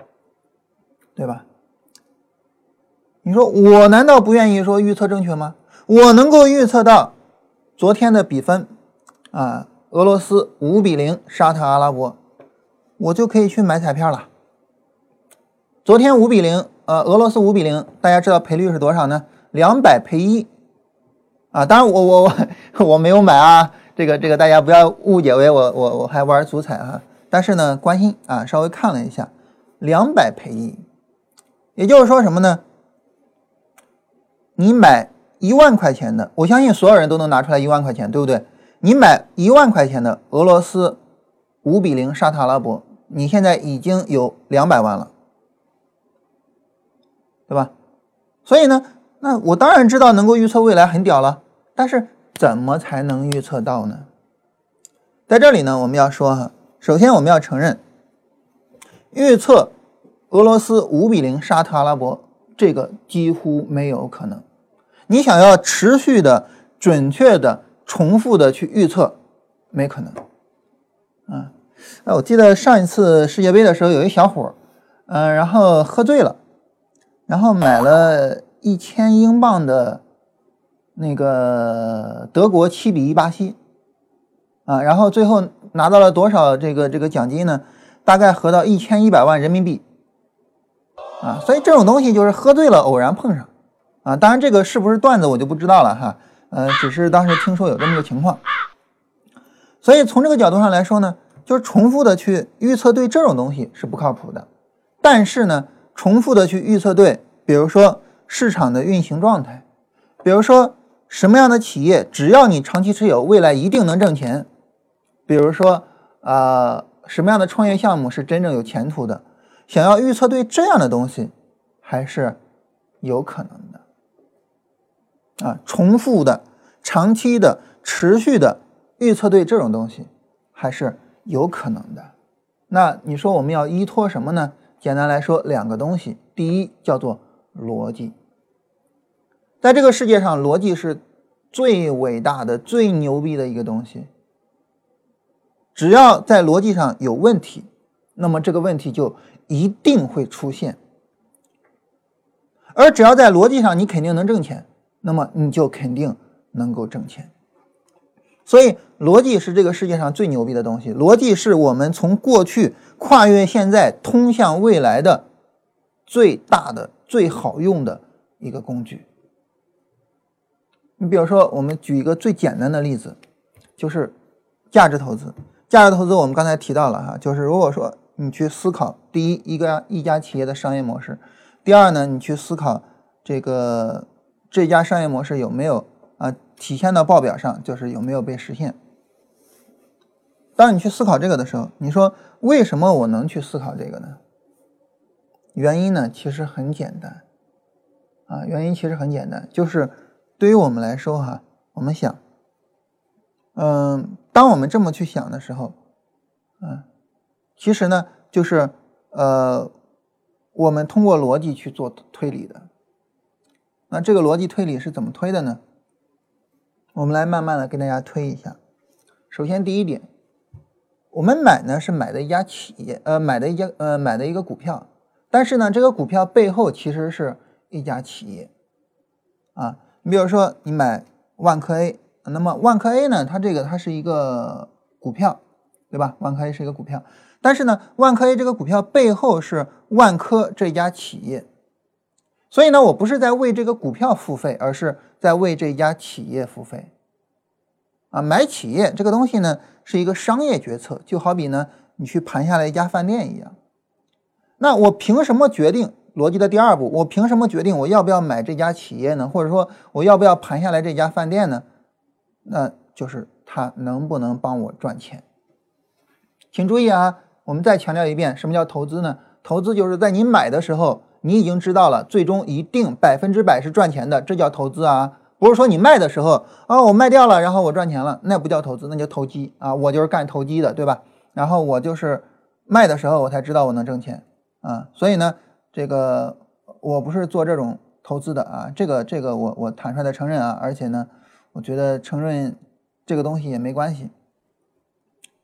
对吧？你说我难道不愿意说预测正确吗？我能够预测到昨天的比分啊，俄罗斯五比零沙特阿拉伯，我就可以去买彩票了。昨天五比零，呃，俄罗斯五比零，大家知道赔率是多少呢？两百赔一，啊，当然我我我 我没有买啊，这个这个大家不要误解为我我我还玩足彩哈，但是呢关心啊，稍微看了一下，两百赔一，也就是说什么呢？你买一万块钱的，我相信所有人都能拿出来一万块钱，对不对？你买一万块钱的俄罗斯五比零沙特阿拉伯，你现在已经有两百万了。对吧？所以呢，那我当然知道能够预测未来很屌了，但是怎么才能预测到呢？在这里呢，我们要说哈，首先我们要承认，预测俄罗斯五比零沙特阿拉伯这个几乎没有可能。你想要持续的、准确的、重复的去预测，没可能。啊，哎，我记得上一次世界杯的时候，有一小伙，嗯，然后喝醉了。然后买了一千英镑的那个德国七比一巴西，啊，然后最后拿到了多少这个这个奖金呢？大概合到一千一百万人民币啊。所以这种东西就是喝醉了偶然碰上啊。当然这个是不是段子我就不知道了哈。呃，只是当时听说有这么个情况。所以从这个角度上来说呢，就是重复的去预测对这种东西是不靠谱的。但是呢，重复的去预测对，比如说市场的运行状态，比如说什么样的企业，只要你长期持有，未来一定能挣钱。比如说啊，什么样的创业项目是真正有前途的？想要预测对这样的东西，还是有可能的。啊，重复的、长期的、持续的。预测对这种东西还是有可能的。那你说我们要依托什么呢？简单来说，两个东西。第一叫做逻辑，在这个世界上，逻辑是最伟大的、最牛逼的一个东西。只要在逻辑上有问题，那么这个问题就一定会出现。而只要在逻辑上你肯定能挣钱，那么你就肯定能够挣钱。所以，逻辑是这个世界上最牛逼的东西。逻辑是我们从过去跨越现在、通向未来的最大的、最好用的一个工具。你比如说，我们举一个最简单的例子，就是价值投资。价值投资我们刚才提到了哈，就是如果说你去思考第一一个一家企业的商业模式，第二呢，你去思考这个这家商业模式有没有。啊，体现到报表上就是有没有被实现。当你去思考这个的时候，你说为什么我能去思考这个呢？原因呢，其实很简单。啊，原因其实很简单，就是对于我们来说哈，我们想，嗯，当我们这么去想的时候，嗯，其实呢，就是呃，我们通过逻辑去做推理的。那这个逻辑推理是怎么推的呢？我们来慢慢的跟大家推一下。首先，第一点，我们买呢是买的一家企业，呃，买的一家呃买的一个股票，但是呢，这个股票背后其实是一家企业啊。你比如说，你买万科 A，那么万科 A 呢，它这个它是一个股票，对吧？万科 A 是一个股票，但是呢，万科 A 这个股票背后是万科这家企业。所以呢，我不是在为这个股票付费，而是在为这家企业付费。啊，买企业这个东西呢，是一个商业决策，就好比呢，你去盘下来一家饭店一样。那我凭什么决定逻辑的第二步？我凭什么决定我要不要买这家企业呢？或者说我要不要盘下来这家饭店呢？那就是它能不能帮我赚钱？请注意啊，我们再强调一遍，什么叫投资呢？投资就是在你买的时候。你已经知道了，最终一定百分之百是赚钱的，这叫投资啊！不是说你卖的时候啊，我卖掉了，然后我赚钱了，那不叫投资，那叫投机啊！我就是干投机的，对吧？然后我就是卖的时候，我才知道我能挣钱啊！所以呢，这个我不是做这种投资的啊！这个这个我我坦率的承认啊！而且呢，我觉得承认这个东西也没关系。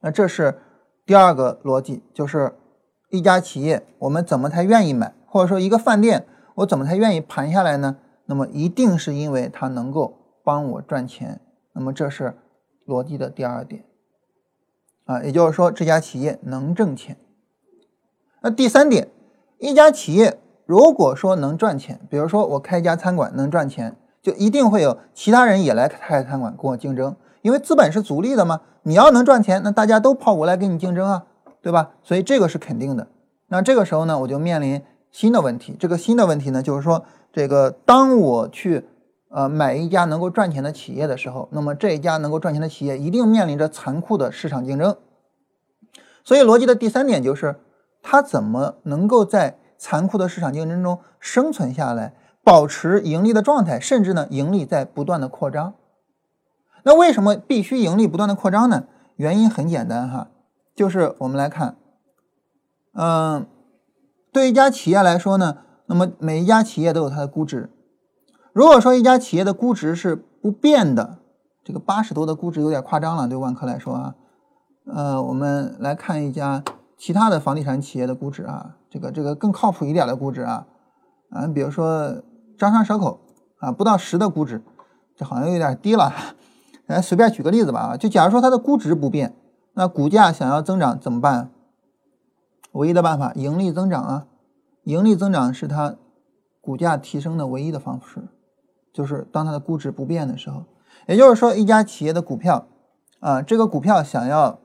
那这是第二个逻辑，就是一家企业，我们怎么才愿意买？或者说一个饭店，我怎么才愿意盘下来呢？那么一定是因为它能够帮我赚钱。那么这是逻辑的第二点啊，也就是说这家企业能挣钱。那第三点，一家企业如果说能赚钱，比如说我开一家餐馆能赚钱，就一定会有其他人也来开餐馆跟我竞争，因为资本是逐利的嘛。你要能赚钱，那大家都跑过来跟你竞争啊，对吧？所以这个是肯定的。那这个时候呢，我就面临。新的问题，这个新的问题呢，就是说，这个当我去呃买一家能够赚钱的企业的时候，那么这一家能够赚钱的企业一定面临着残酷的市场竞争。所以逻辑的第三点就是，它怎么能够在残酷的市场竞争中生存下来，保持盈利的状态，甚至呢盈利在不断的扩张。那为什么必须盈利不断的扩张呢？原因很简单哈，就是我们来看，嗯。对一家企业来说呢，那么每一家企业都有它的估值。如果说一家企业的估值是不变的，这个八十多的估值有点夸张了。对万科来说啊，呃，我们来看一家其他的房地产企业的估值啊，这个这个更靠谱一点的估值啊，啊，比如说招商蛇口啊，不到十的估值，这好像有点低了。来随便举个例子吧啊，就假如说它的估值不变，那股价想要增长怎么办？唯一的办法，盈利增长啊！盈利增长是它股价提升的唯一的方式，就是当它的估值不变的时候。也就是说，一家企业的股票啊，这个股票想要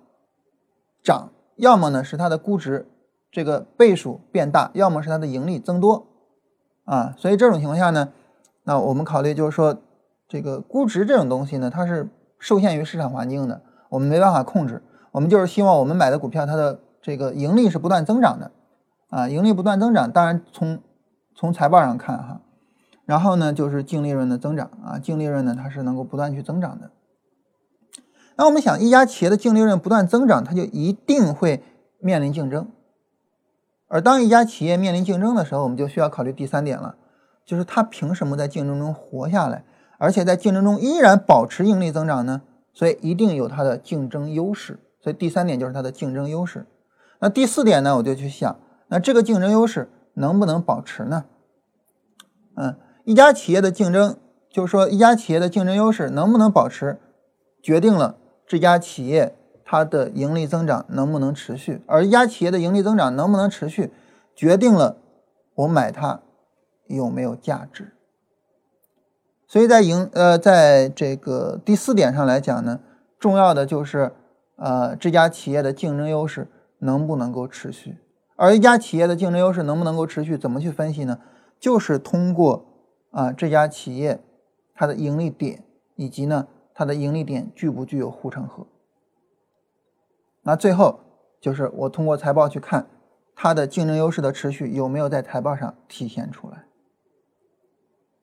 涨，要么呢是它的估值这个倍数变大，要么是它的盈利增多啊。所以这种情况下呢，那我们考虑就是说，这个估值这种东西呢，它是受限于市场环境的，我们没办法控制。我们就是希望我们买的股票，它的这个盈利是不断增长的，啊，盈利不断增长。当然从从财报上看哈，然后呢就是净利润的增长啊，净利润呢它是能够不断去增长的。那我们想，一家企业的净利润不断增长，它就一定会面临竞争。而当一家企业面临竞争的时候，我们就需要考虑第三点了，就是它凭什么在竞争中活下来，而且在竞争中依然保持盈利增长呢？所以一定有它的竞争优势。所以第三点就是它的竞争优势。那第四点呢？我就去想，那这个竞争优势能不能保持呢？嗯，一家企业的竞争，就是说一家企业的竞争优势能不能保持，决定了这家企业它的盈利增长能不能持续。而一家企业的盈利增长能不能持续，决定了我买它有没有价值。所以在盈呃，在这个第四点上来讲呢，重要的就是。呃，这家企业的竞争优势能不能够持续？而一家企业的竞争优势能不能够持续？怎么去分析呢？就是通过啊，这家企业它的盈利点以及呢它的盈利点具不具有护城河？那最后就是我通过财报去看它的竞争优势的持续有没有在财报上体现出来。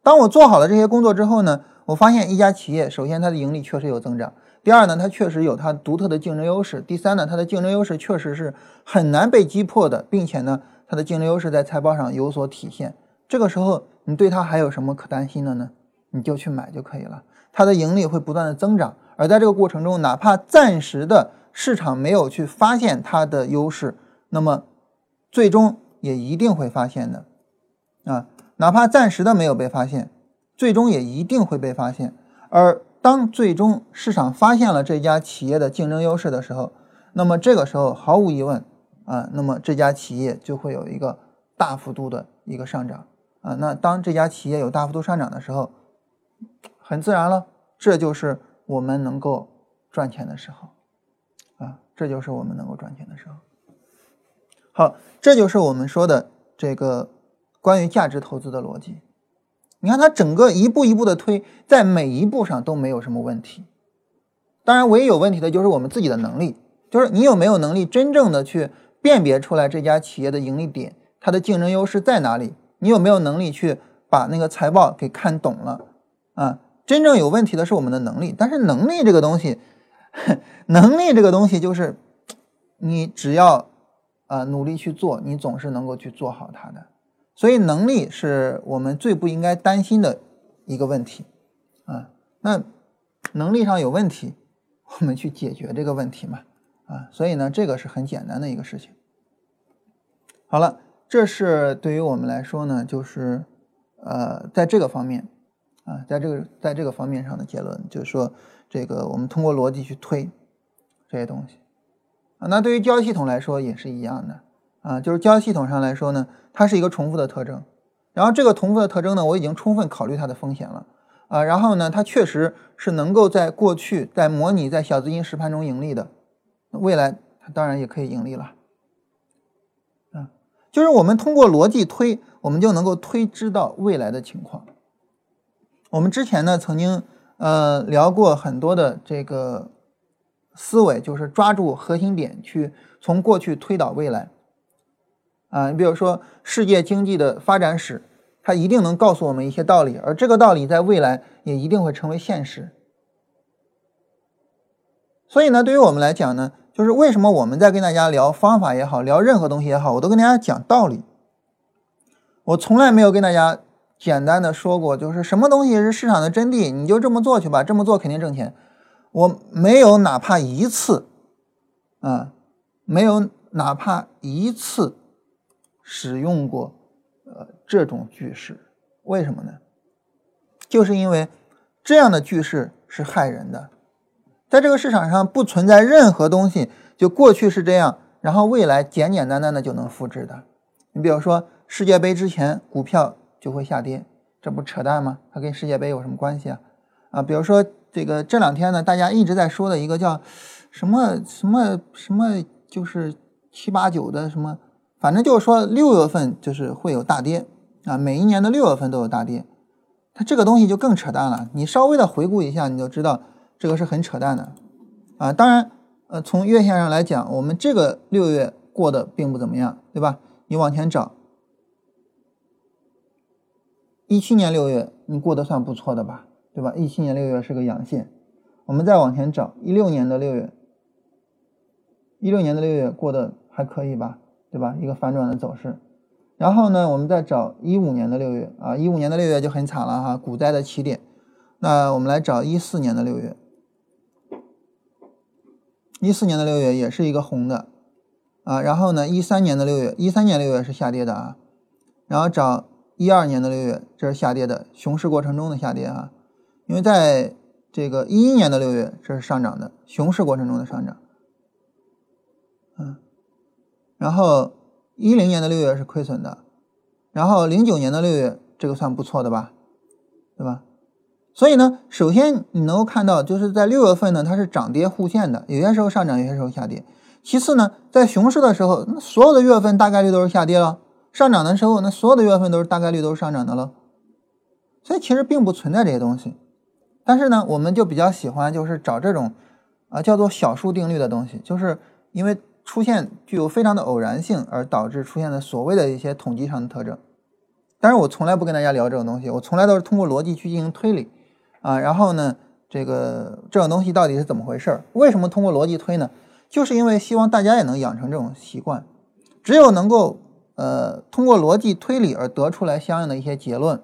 当我做好了这些工作之后呢，我发现一家企业首先它的盈利确实有增长。第二呢，它确实有它独特的竞争优势。第三呢，它的竞争优势确实是很难被击破的，并且呢，它的竞争优势在财报上有所体现。这个时候，你对它还有什么可担心的呢？你就去买就可以了。它的盈利会不断的增长，而在这个过程中，哪怕暂时的市场没有去发现它的优势，那么最终也一定会发现的。啊，哪怕暂时的没有被发现，最终也一定会被发现。而当最终市场发现了这家企业的竞争优势的时候，那么这个时候毫无疑问啊，那么这家企业就会有一个大幅度的一个上涨啊。那当这家企业有大幅度上涨的时候，很自然了，这就是我们能够赚钱的时候啊，这就是我们能够赚钱的时候。好，这就是我们说的这个关于价值投资的逻辑。你看它整个一步一步的推，在每一步上都没有什么问题。当然，唯一有问题的就是我们自己的能力，就是你有没有能力真正的去辨别出来这家企业的盈利点，它的竞争优势在哪里？你有没有能力去把那个财报给看懂了？啊，真正有问题的是我们的能力。但是能力这个东西，能力这个东西就是你只要啊努力去做，你总是能够去做好它的。所以能力是我们最不应该担心的一个问题，啊，那能力上有问题，我们去解决这个问题嘛，啊，所以呢，这个是很简单的一个事情。好了，这是对于我们来说呢，就是呃，在这个方面，啊，在这个在这个方面上的结论，就是说，这个我们通过逻辑去推这些东西，啊，那对于交易系统来说也是一样的。啊，就是交易系统上来说呢，它是一个重复的特征。然后这个重复的特征呢，我已经充分考虑它的风险了。啊，然后呢，它确实是能够在过去在模拟在小资金实盘中盈利的，未来它当然也可以盈利了。啊，就是我们通过逻辑推，我们就能够推知到未来的情况。我们之前呢曾经呃聊过很多的这个思维，就是抓住核心点去从过去推导未来。啊，你比如说世界经济的发展史，它一定能告诉我们一些道理，而这个道理在未来也一定会成为现实。所以呢，对于我们来讲呢，就是为什么我们在跟大家聊方法也好，聊任何东西也好，我都跟大家讲道理。我从来没有跟大家简单的说过，就是什么东西是市场的真谛，你就这么做去吧，这么做肯定挣钱。我没有哪怕一次，啊，没有哪怕一次。使用过，呃，这种句式，为什么呢？就是因为这样的句式是害人的，在这个市场上不存在任何东西，就过去是这样，然后未来简简单单的就能复制的。你比如说世界杯之前股票就会下跌，这不扯淡吗？它跟世界杯有什么关系啊？啊，比如说这个这两天呢，大家一直在说的一个叫什么什么什么，就是七八九的什么，反正就是说六月份就是会有大跌啊，每一年的六月份都有大跌。它这个东西就更扯淡了，你稍微的回顾一下，你就知道这个是很扯淡的，啊，当然，呃，从月线上来讲，我们这个六月过得并不怎么样，对吧？你往前找，一七年六月你过得算不错的吧，对吧？一七年六月是个阳线，我们再往前找，一六年的六月，一六年的六月过得还可以吧，对吧？一个反转的走势。然后呢，我们再找一五年的六月啊，一五年的六月就很惨了哈，股灾的起点。那我们来找一四年的六月，一四年的六月也是一个红的啊。然后呢，一三年的六月，一三年六月是下跌的啊。然后找一二年的六月，这是下跌的，熊市过程中的下跌啊。因为在这个一一年的六月，这是上涨的，熊市过程中的上涨。然后。一零年的六月是亏损的，然后零九年的六月这个算不错的吧，对吧？所以呢，首先你能够看到，就是在六月份呢，它是涨跌互现的，有些时候上涨，有些时候下跌。其次呢，在熊市的时候，那所有的月份大概率都是下跌了；上涨的时候，那所有的月份都是大概率都是上涨的了。所以其实并不存在这些东西，但是呢，我们就比较喜欢就是找这种啊叫做小数定律的东西，就是因为。出现具有非常的偶然性，而导致出现的所谓的一些统计上的特征。但是我从来不跟大家聊这种东西，我从来都是通过逻辑去进行推理啊。然后呢，这个这种东西到底是怎么回事？为什么通过逻辑推呢？就是因为希望大家也能养成这种习惯。只有能够呃通过逻辑推理而得出来相应的一些结论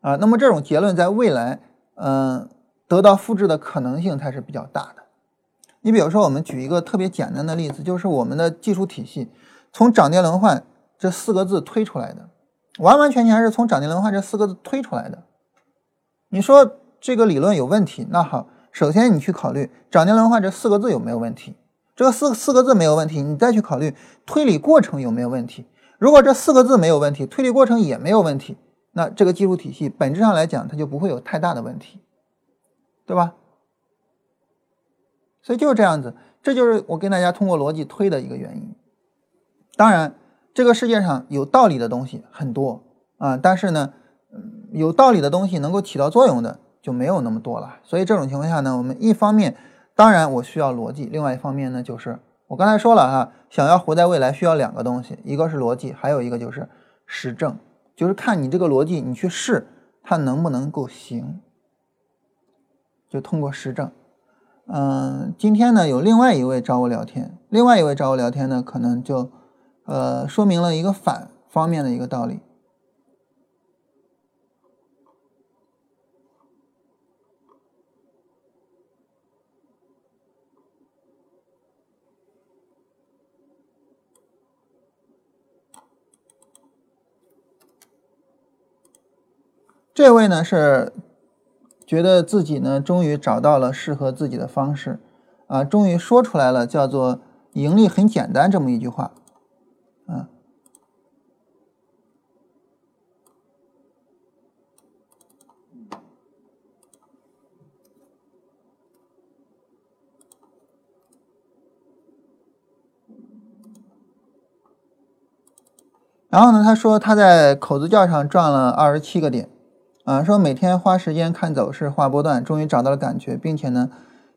啊，那么这种结论在未来嗯得到复制的可能性才是比较大的。你比如说，我们举一个特别简单的例子，就是我们的技术体系从涨跌轮换这四个字推出来的，完完全全是从涨跌轮换这四个字推出来的。你说这个理论有问题，那好，首先你去考虑涨跌轮换这四个字有没有问题，这四四个字没有问题，你再去考虑推理过程有没有问题。如果这四个字没有问题，推理过程也没有问题，那这个技术体系本质上来讲，它就不会有太大的问题，对吧？所以就是这样子，这就是我跟大家通过逻辑推的一个原因。当然，这个世界上有道理的东西很多啊，但是呢，有道理的东西能够起到作用的就没有那么多了。所以这种情况下呢，我们一方面当然我需要逻辑，另外一方面呢，就是我刚才说了哈，想要活在未来需要两个东西，一个是逻辑，还有一个就是实证，就是看你这个逻辑你去试它能不能够行，就通过实证。嗯，今天呢有另外一位找我聊天，另外一位找我聊天呢，可能就呃说明了一个反方面的一个道理。这位呢是。觉得自己呢，终于找到了适合自己的方式，啊，终于说出来了，叫做“盈利很简单”这么一句话，啊。然后呢，他说他在口子窖上赚了二十七个点。啊，说每天花时间看走势、画波段，终于找到了感觉，并且呢，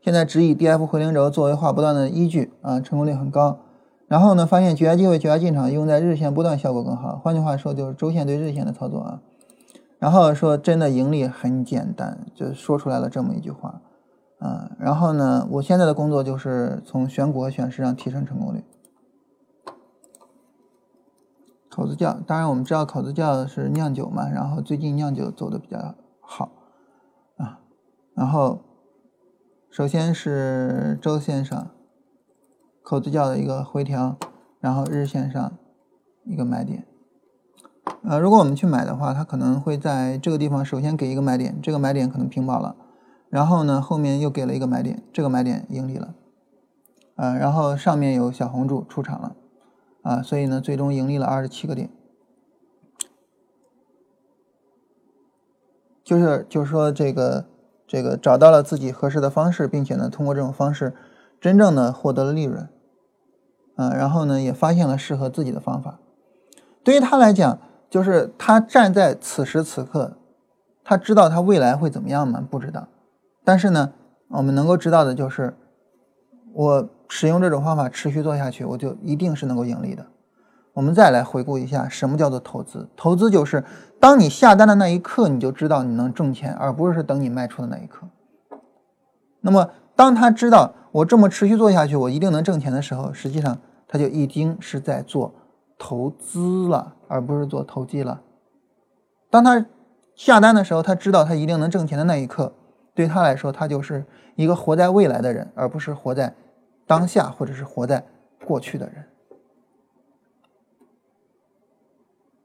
现在只以 D F 回零轴作为画波段的依据，啊，成功率很高。然后呢，发现绝佳机会、绝佳进场用在日线波段效果更好。换句话说，就是周线对日线的操作啊。然后说真的盈利很简单，就说出来了这么一句话，啊。然后呢，我现在的工作就是从选股和选市上提升成功率。口子窖，当然我们知道口子窖是酿酒嘛，然后最近酿酒走的比较好啊。然后首先是周线上口子窖的一个回调，然后日线上一个买点。呃，如果我们去买的话，它可能会在这个地方首先给一个买点，这个买点可能平保了，然后呢后面又给了一个买点，这个买点盈利了，啊，然后上面有小红柱出场了，啊，所以呢最终盈利了二十七个点，就是就是说这个这个找到了自己合适的方式，并且呢通过这种方式真正的获得了利润，啊，然后呢也发现了适合自己的方法，对于他来讲，就是他站在此时此刻。他知道他未来会怎么样吗？不知道，但是呢，我们能够知道的就是，我使用这种方法持续做下去，我就一定是能够盈利的。我们再来回顾一下，什么叫做投资？投资就是当你下单的那一刻，你就知道你能挣钱，而不是等你卖出的那一刻。那么，当他知道我这么持续做下去，我一定能挣钱的时候，实际上他就已经是在做投资了，而不是做投机了。当他。下单的时候，他知道他一定能挣钱的那一刻，对他来说，他就是一个活在未来的人，而不是活在当下或者是活在过去的人。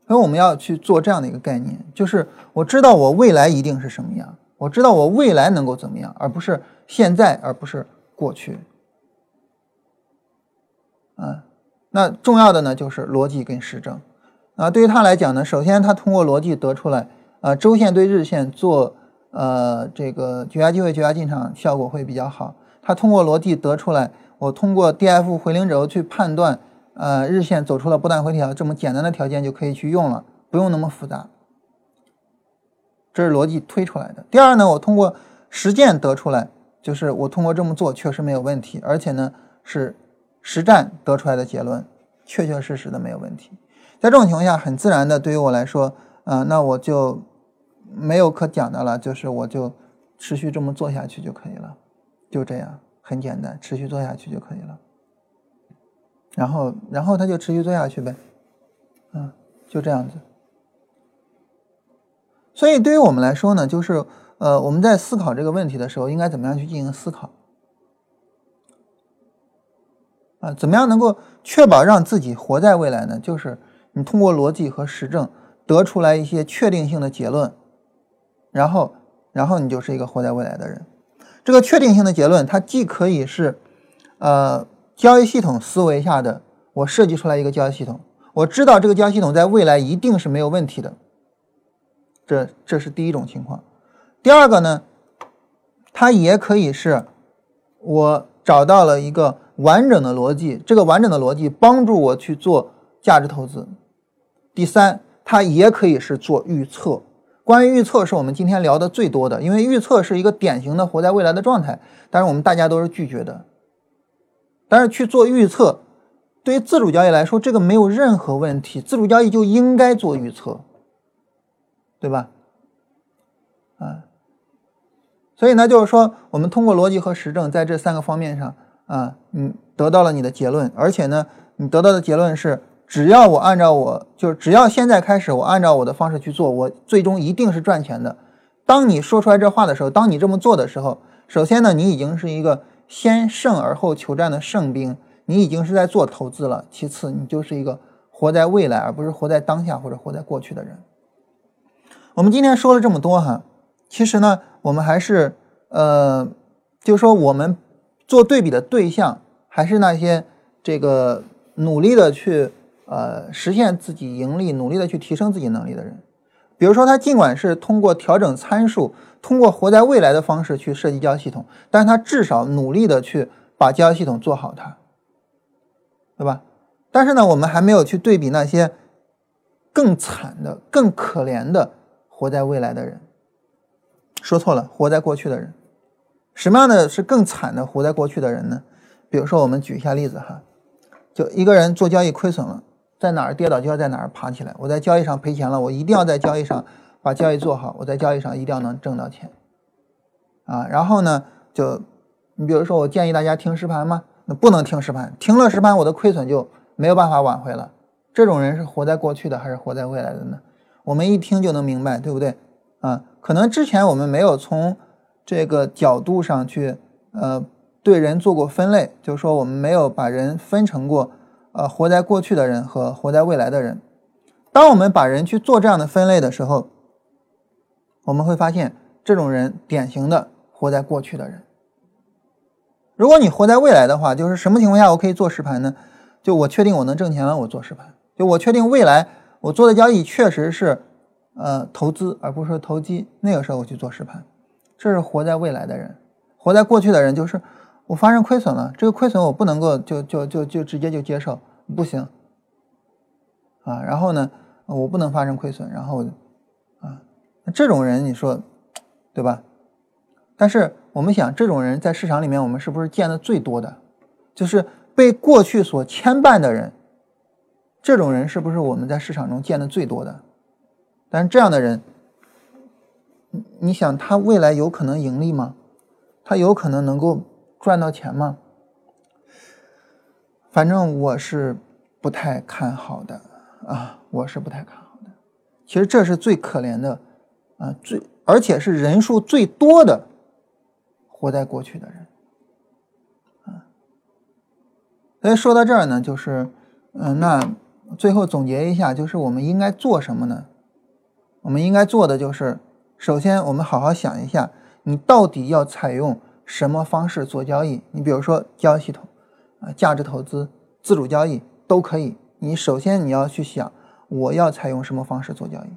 所以我们要去做这样的一个概念，就是我知道我未来一定是什么样，我知道我未来能够怎么样，而不是现在，而不是过去。啊，那重要的呢就是逻辑跟实证。啊，对于他来讲呢，首先他通过逻辑得出来。呃，周线对日线做呃这个绝佳机会、绝佳进场效果会比较好。他通过逻辑得出来，我通过 D F 回零轴去判断，呃，日线走出了波段回调，这么简单的条件就可以去用了，不用那么复杂。这是逻辑推出来的。第二呢，我通过实践得出来，就是我通过这么做确实没有问题，而且呢是实战得出来的结论，确确实实的没有问题。在这种情况下，很自然的对于我来说，啊，那我就。没有可讲的了，就是我就持续这么做下去就可以了，就这样，很简单，持续做下去就可以了。然后，然后他就持续做下去呗，嗯，就这样子。所以，对于我们来说呢，就是呃，我们在思考这个问题的时候，应该怎么样去进行思考？啊，怎么样能够确保让自己活在未来呢？就是你通过逻辑和实证得出来一些确定性的结论。然后，然后你就是一个活在未来的人。这个确定性的结论，它既可以是，呃，交易系统思维下的我设计出来一个交易系统，我知道这个交易系统在未来一定是没有问题的。这这是第一种情况。第二个呢，它也可以是我找到了一个完整的逻辑，这个完整的逻辑帮助我去做价值投资。第三，它也可以是做预测。关于预测是我们今天聊的最多的，因为预测是一个典型的活在未来的状态，但是我们大家都是拒绝的。但是去做预测，对于自主交易来说，这个没有任何问题，自主交易就应该做预测，对吧？啊，所以呢，就是说，我们通过逻辑和实证，在这三个方面上啊，你，得到了你的结论，而且呢，你得到的结论是。只要我按照我就是只要现在开始我按照我的方式去做，我最终一定是赚钱的。当你说出来这话的时候，当你这么做的时候，首先呢，你已经是一个先胜而后求战的胜兵，你已经是在做投资了。其次，你就是一个活在未来而不是活在当下或者活在过去的人。我们今天说了这么多哈，其实呢，我们还是呃，就是说我们做对比的对象还是那些这个努力的去。呃，实现自己盈利，努力的去提升自己能力的人，比如说他尽管是通过调整参数，通过活在未来的方式去设计交易系统，但是他至少努力的去把交易系统做好，它，对吧？但是呢，我们还没有去对比那些更惨的、更可怜的活在未来的人。说错了，活在过去的人。什么样的是更惨的活在过去的人呢？比如说，我们举一下例子哈，就一个人做交易亏损了。在哪儿跌倒就要在哪儿爬起来。我在交易上赔钱了，我一定要在交易上把交易做好。我在交易上一定要能挣到钱，啊，然后呢，就你比如说，我建议大家听实盘吗？那不能听实盘，听了实盘，我的亏损就没有办法挽回了。这种人是活在过去的还是活在未来的呢？我们一听就能明白，对不对？啊，可能之前我们没有从这个角度上去，呃，对人做过分类，就是说我们没有把人分成过。呃，活在过去的人和活在未来的人，当我们把人去做这样的分类的时候，我们会发现，这种人典型的活在过去的人。如果你活在未来的话，就是什么情况下我可以做实盘呢？就我确定我能挣钱了，我做实盘。就我确定未来我做的交易确实是，呃，投资而不是投机，那个时候我去做实盘。这是活在未来的人，活在过去的人就是我发生亏损了，这个亏损我不能够就就就就直接就接受，不行。啊，然后呢，我不能发生亏损，然后，啊，这种人你说，对吧？但是我们想，这种人在市场里面，我们是不是见的最多的？就是被过去所牵绊的人，这种人是不是我们在市场中见的最多的？但是这样的人，你想他未来有可能盈利吗？他有可能能够赚到钱吗？反正我是不太看好的啊，我是不太看好的。其实这是最可怜的啊，最而且是人数最多的。活在过去的人，啊，所以说到这儿呢，就是，嗯，那最后总结一下，就是我们应该做什么呢？我们应该做的就是，首先我们好好想一下，你到底要采用什么方式做交易？你比如说交易系统，啊，价值投资、自主交易都可以。你首先你要去想，我要采用什么方式做交易？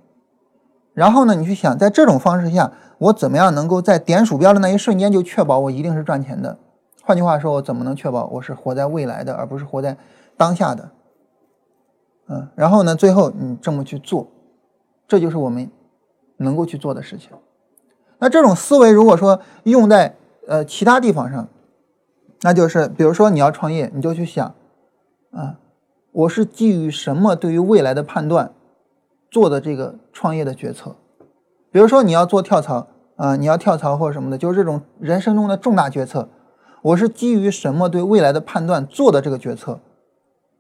然后呢，你去想，在这种方式下，我怎么样能够在点鼠标的那一瞬间就确保我一定是赚钱的？换句话说，我怎么能确保我是活在未来的，而不是活在当下的？嗯，然后呢，最后你这么去做，这就是我们能够去做的事情。那这种思维如果说用在呃其他地方上，那就是比如说你要创业，你就去想，啊，我是基于什么对于未来的判断？做的这个创业的决策，比如说你要做跳槽啊，你要跳槽或者什么的，就是这种人生中的重大决策，我是基于什么对未来的判断做的这个决策？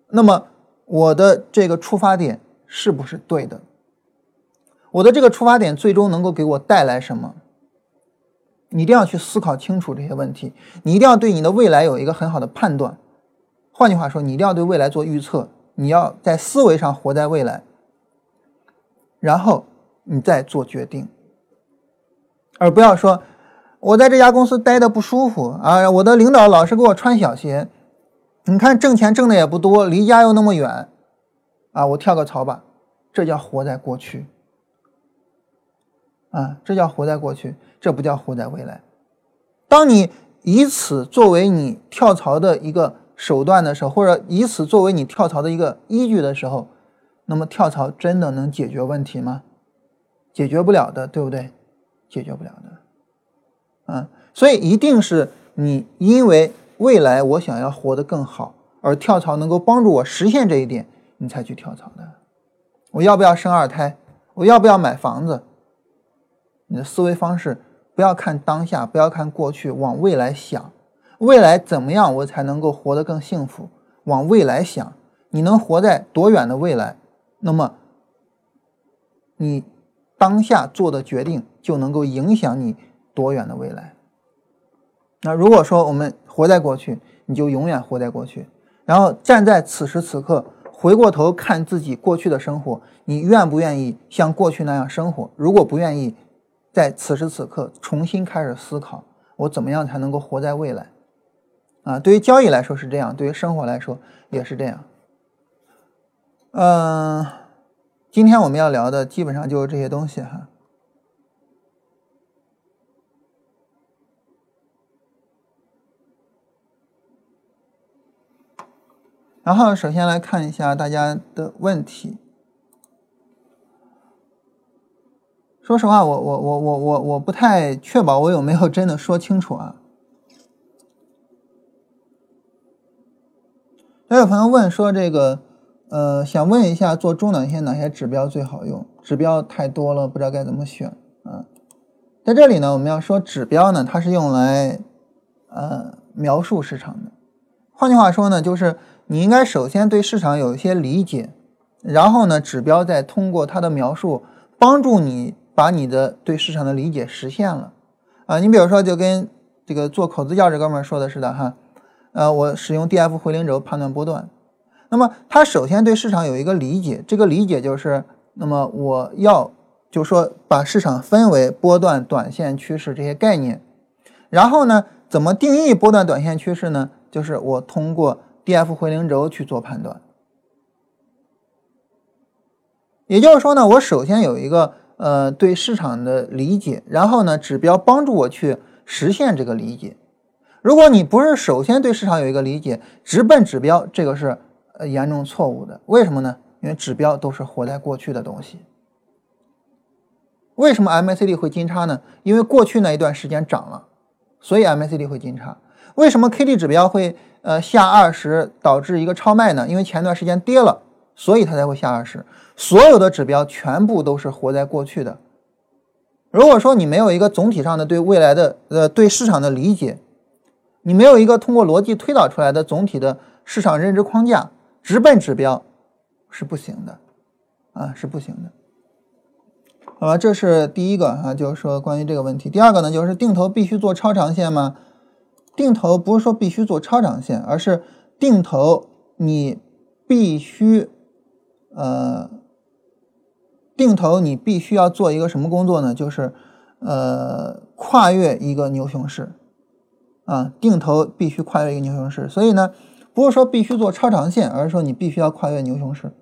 那么我的这个出发点是不是对的？我的这个出发点最终能够给我带来什么？你一定要去思考清楚这些问题，你一定要对你的未来有一个很好的判断。换句话说，你一定要对未来做预测，你要在思维上活在未来。然后你再做决定，而不要说我在这家公司待的不舒服啊，我的领导老是给我穿小鞋，你看挣钱挣的也不多，离家又那么远，啊，我跳个槽吧，这叫活在过去，啊，这叫活在过去，这不叫活在未来。当你以此作为你跳槽的一个手段的时候，或者以此作为你跳槽的一个依据的时候。那么跳槽真的能解决问题吗？解决不了的，对不对？解决不了的，啊，所以一定是你因为未来我想要活得更好，而跳槽能够帮助我实现这一点，你才去跳槽的。我要不要生二胎？我要不要买房子？你的思维方式不要看当下，不要看过去，往未来想，未来怎么样我才能够活得更幸福？往未来想，你能活在多远的未来？那么，你当下做的决定就能够影响你多远的未来。那如果说我们活在过去，你就永远活在过去。然后站在此时此刻，回过头看自己过去的生活，你愿不愿意像过去那样生活？如果不愿意，在此时此刻重新开始思考，我怎么样才能够活在未来？啊，对于交易来说是这样，对于生活来说也是这样。嗯，今天我们要聊的基本上就是这些东西哈。然后首先来看一下大家的问题。说实话，我我我我我我不太确保我有没有真的说清楚啊。有朋友问说这个。呃，想问一下，做中短线哪些指标最好用？指标太多了，不知道该怎么选啊。在这里呢，我们要说指标呢，它是用来呃描述市场的。换句话说呢，就是你应该首先对市场有一些理解，然后呢，指标再通过它的描述帮助你把你的对市场的理解实现了啊。你比如说，就跟这个做口子窖这哥们儿说的似的哈，呃，我使用 D F 回零轴判断波段。那么，他首先对市场有一个理解，这个理解就是，那么我要就说把市场分为波段、短线、趋势这些概念，然后呢，怎么定义波段短线趋势呢？就是我通过 D F 回零轴去做判断。也就是说呢，我首先有一个呃对市场的理解，然后呢指标帮助我去实现这个理解。如果你不是首先对市场有一个理解，直奔指标，这个是呃严重错误的。为什么呢？因为指标都是活在过去的东西。为什么 MACD 会金叉呢？因为过去那一段时间涨了，所以 MACD 会金叉。为什么 KD 指标会呃下二十，导致一个超卖呢？因为前段时间跌了，所以它才会下二十。所有的指标全部都是活在过去的。如果说你没有一个总体上的对未来的呃对市场的理解，你没有一个通过逻辑推导出来的总体的市场认知框架，直奔指标是不行的，啊，是不行的。好吧，这是第一个啊，就是说关于这个问题。第二个呢，就是定投必须做超长线吗？定投不是说必须做超长线，而是定投你必须，呃，定投你必须要做一个什么工作呢？就是呃，跨越一个牛熊市。啊，定投必须跨越一个牛熊市，所以呢，不是说必须做超长线，而是说你必须要跨越牛熊市。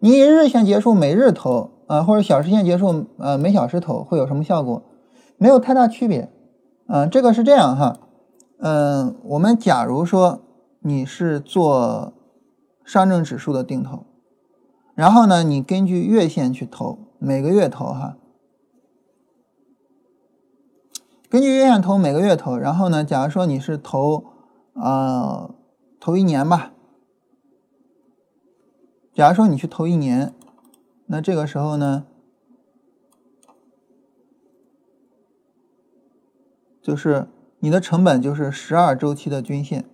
你日线结束每日投啊，或者小时线结束呃每小时投，会有什么效果？没有太大区别。啊，这个是这样哈，嗯，我们假如说你是做上证指数的定投，然后呢，你根据月线去投，每个月投哈。根据月线投，每个月投，然后呢，假如说你是投，呃，投一年吧。假如说你去投一年，那这个时候呢，就是你的成本就是十二周期的均线。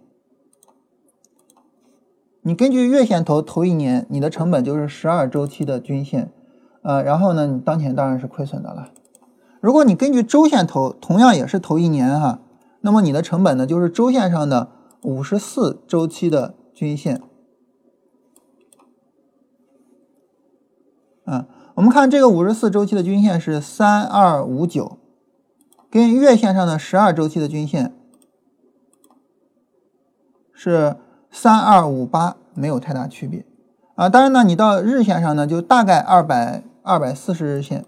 你根据月线投投一年，你的成本就是十二周期的均线，呃，然后呢，你当前当然是亏损的了。如果你根据周线投，同样也是投一年哈，那么你的成本呢就是周线上的五十四周期的均线。啊，我们看这个五十四周期的均线是三二五九，跟月线上的十二周期的均线是三二五八，没有太大区别。啊，当然呢，你到日线上呢，就大概二百二百四十日线。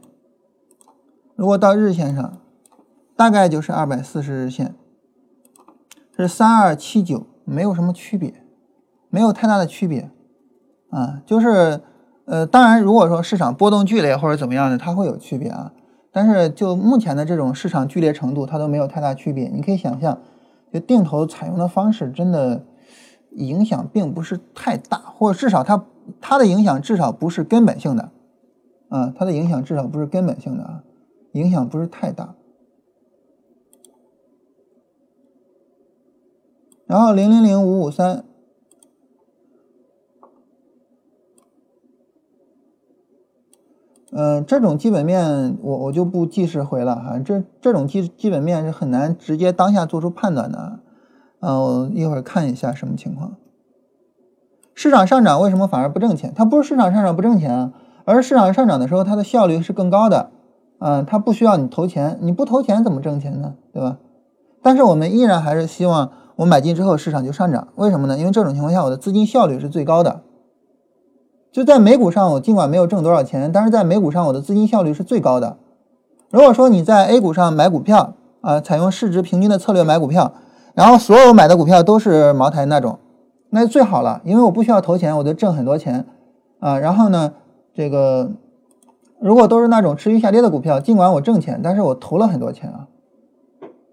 如果到日线上，大概就是二百四十日线，是三二七九，没有什么区别，没有太大的区别，啊，就是呃，当然如果说市场波动剧烈或者怎么样的，它会有区别啊，但是就目前的这种市场剧烈程度，它都没有太大区别。你可以想象，就定投采用的方式，真的影响并不是太大，或者至少它它的影响至少不是根本性的，啊，它的影响至少不是根本性的啊。影响不是太大，然后零零零五五三，嗯，这种基本面我我就不计时回了哈，这这种基基本面是很难直接当下做出判断的，啊嗯，一会儿看一下什么情况。市场上涨为什么反而不挣钱？它不是市场上涨不挣钱啊，而是市场上涨的时候它的效率是更高的。啊，它不需要你投钱，你不投钱怎么挣钱呢？对吧？但是我们依然还是希望我买进之后市场就上涨，为什么呢？因为这种情况下我的资金效率是最高的。就在美股上，我尽管没有挣多少钱，但是在美股上我的资金效率是最高的。如果说你在 A 股上买股票啊，采用市值平均的策略买股票，然后所有买的股票都是茅台那种，那就最好了，因为我不需要投钱，我就挣很多钱啊。然后呢，这个。如果都是那种持续下跌的股票，尽管我挣钱，但是我投了很多钱啊，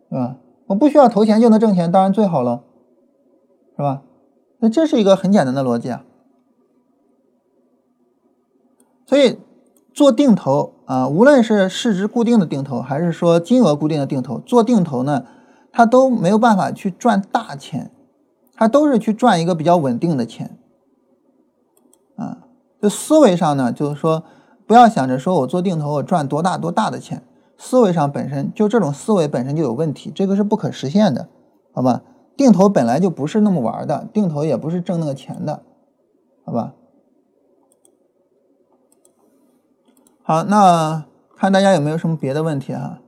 对吧？我不需要投钱就能挣钱，当然最好了，是吧？那这是一个很简单的逻辑啊。所以做定投啊，无论是市值固定的定投，还是说金额固定的定投，做定投呢，他都没有办法去赚大钱，他都是去赚一个比较稳定的钱啊。就思维上呢，就是说。不要想着说我做定投我赚多大多大的钱，思维上本身就这种思维本身就有问题，这个是不可实现的，好吧？定投本来就不是那么玩的，定投也不是挣那个钱的，好吧？好，那看大家有没有什么别的问题哈？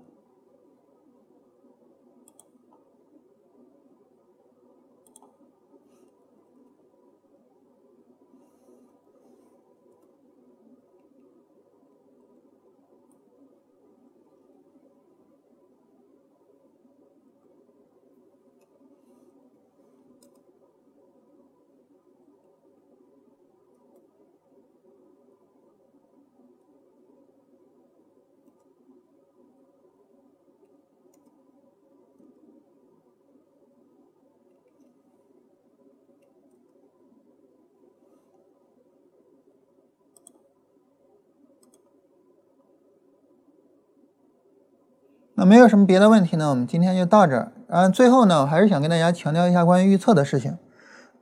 那没有什么别的问题呢，我们今天就到这儿。嗯，最后呢，我还是想跟大家强调一下关于预测的事情，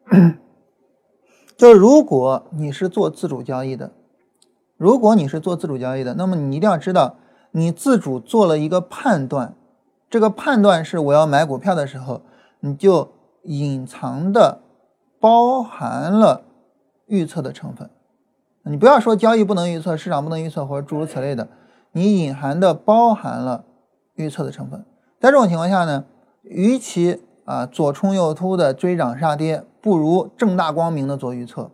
就如果你是做自主交易的，如果你是做自主交易的，那么你一定要知道，你自主做了一个判断，这个判断是我要买股票的时候，你就隐藏的包含了预测的成分。你不要说交易不能预测，市场不能预测，或者诸如此类的，你隐含的包含了预测的成分。在这种情况下呢？与其啊左冲右突的追涨杀跌，不如正大光明的做预测。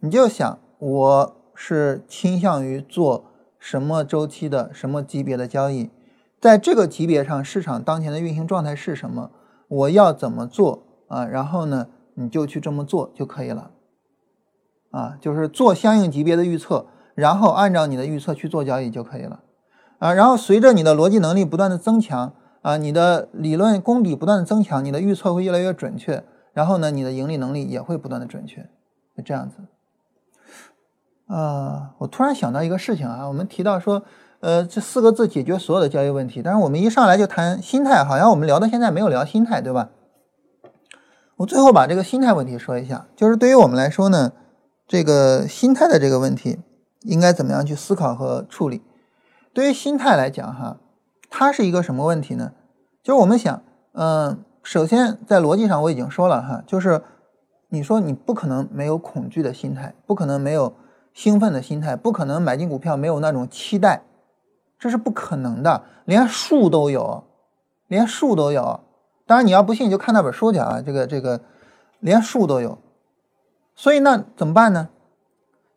你就想，我是倾向于做什么周期的、什么级别的交易，在这个级别上，市场当前的运行状态是什么？我要怎么做啊？然后呢，你就去这么做就可以了。啊，就是做相应级别的预测，然后按照你的预测去做交易就可以了。啊，然后随着你的逻辑能力不断的增强。啊，你的理论功底不断的增强，你的预测会越来越准确，然后呢，你的盈利能力也会不断的准确，就这样子。啊，我突然想到一个事情啊，我们提到说，呃，这四个字解决所有的交易问题，但是我们一上来就谈心态，好像我们聊到现在没有聊心态，对吧？我最后把这个心态问题说一下，就是对于我们来说呢，这个心态的这个问题应该怎么样去思考和处理？对于心态来讲，哈。它是一个什么问题呢？就是我们想，嗯，首先在逻辑上我已经说了哈，就是你说你不可能没有恐惧的心态，不可能没有兴奋的心态，不可能买进股票没有那种期待，这是不可能的，连树都有，连树都有。当然你要不信就看那本书去啊，这个这个连树都有。所以那怎么办呢？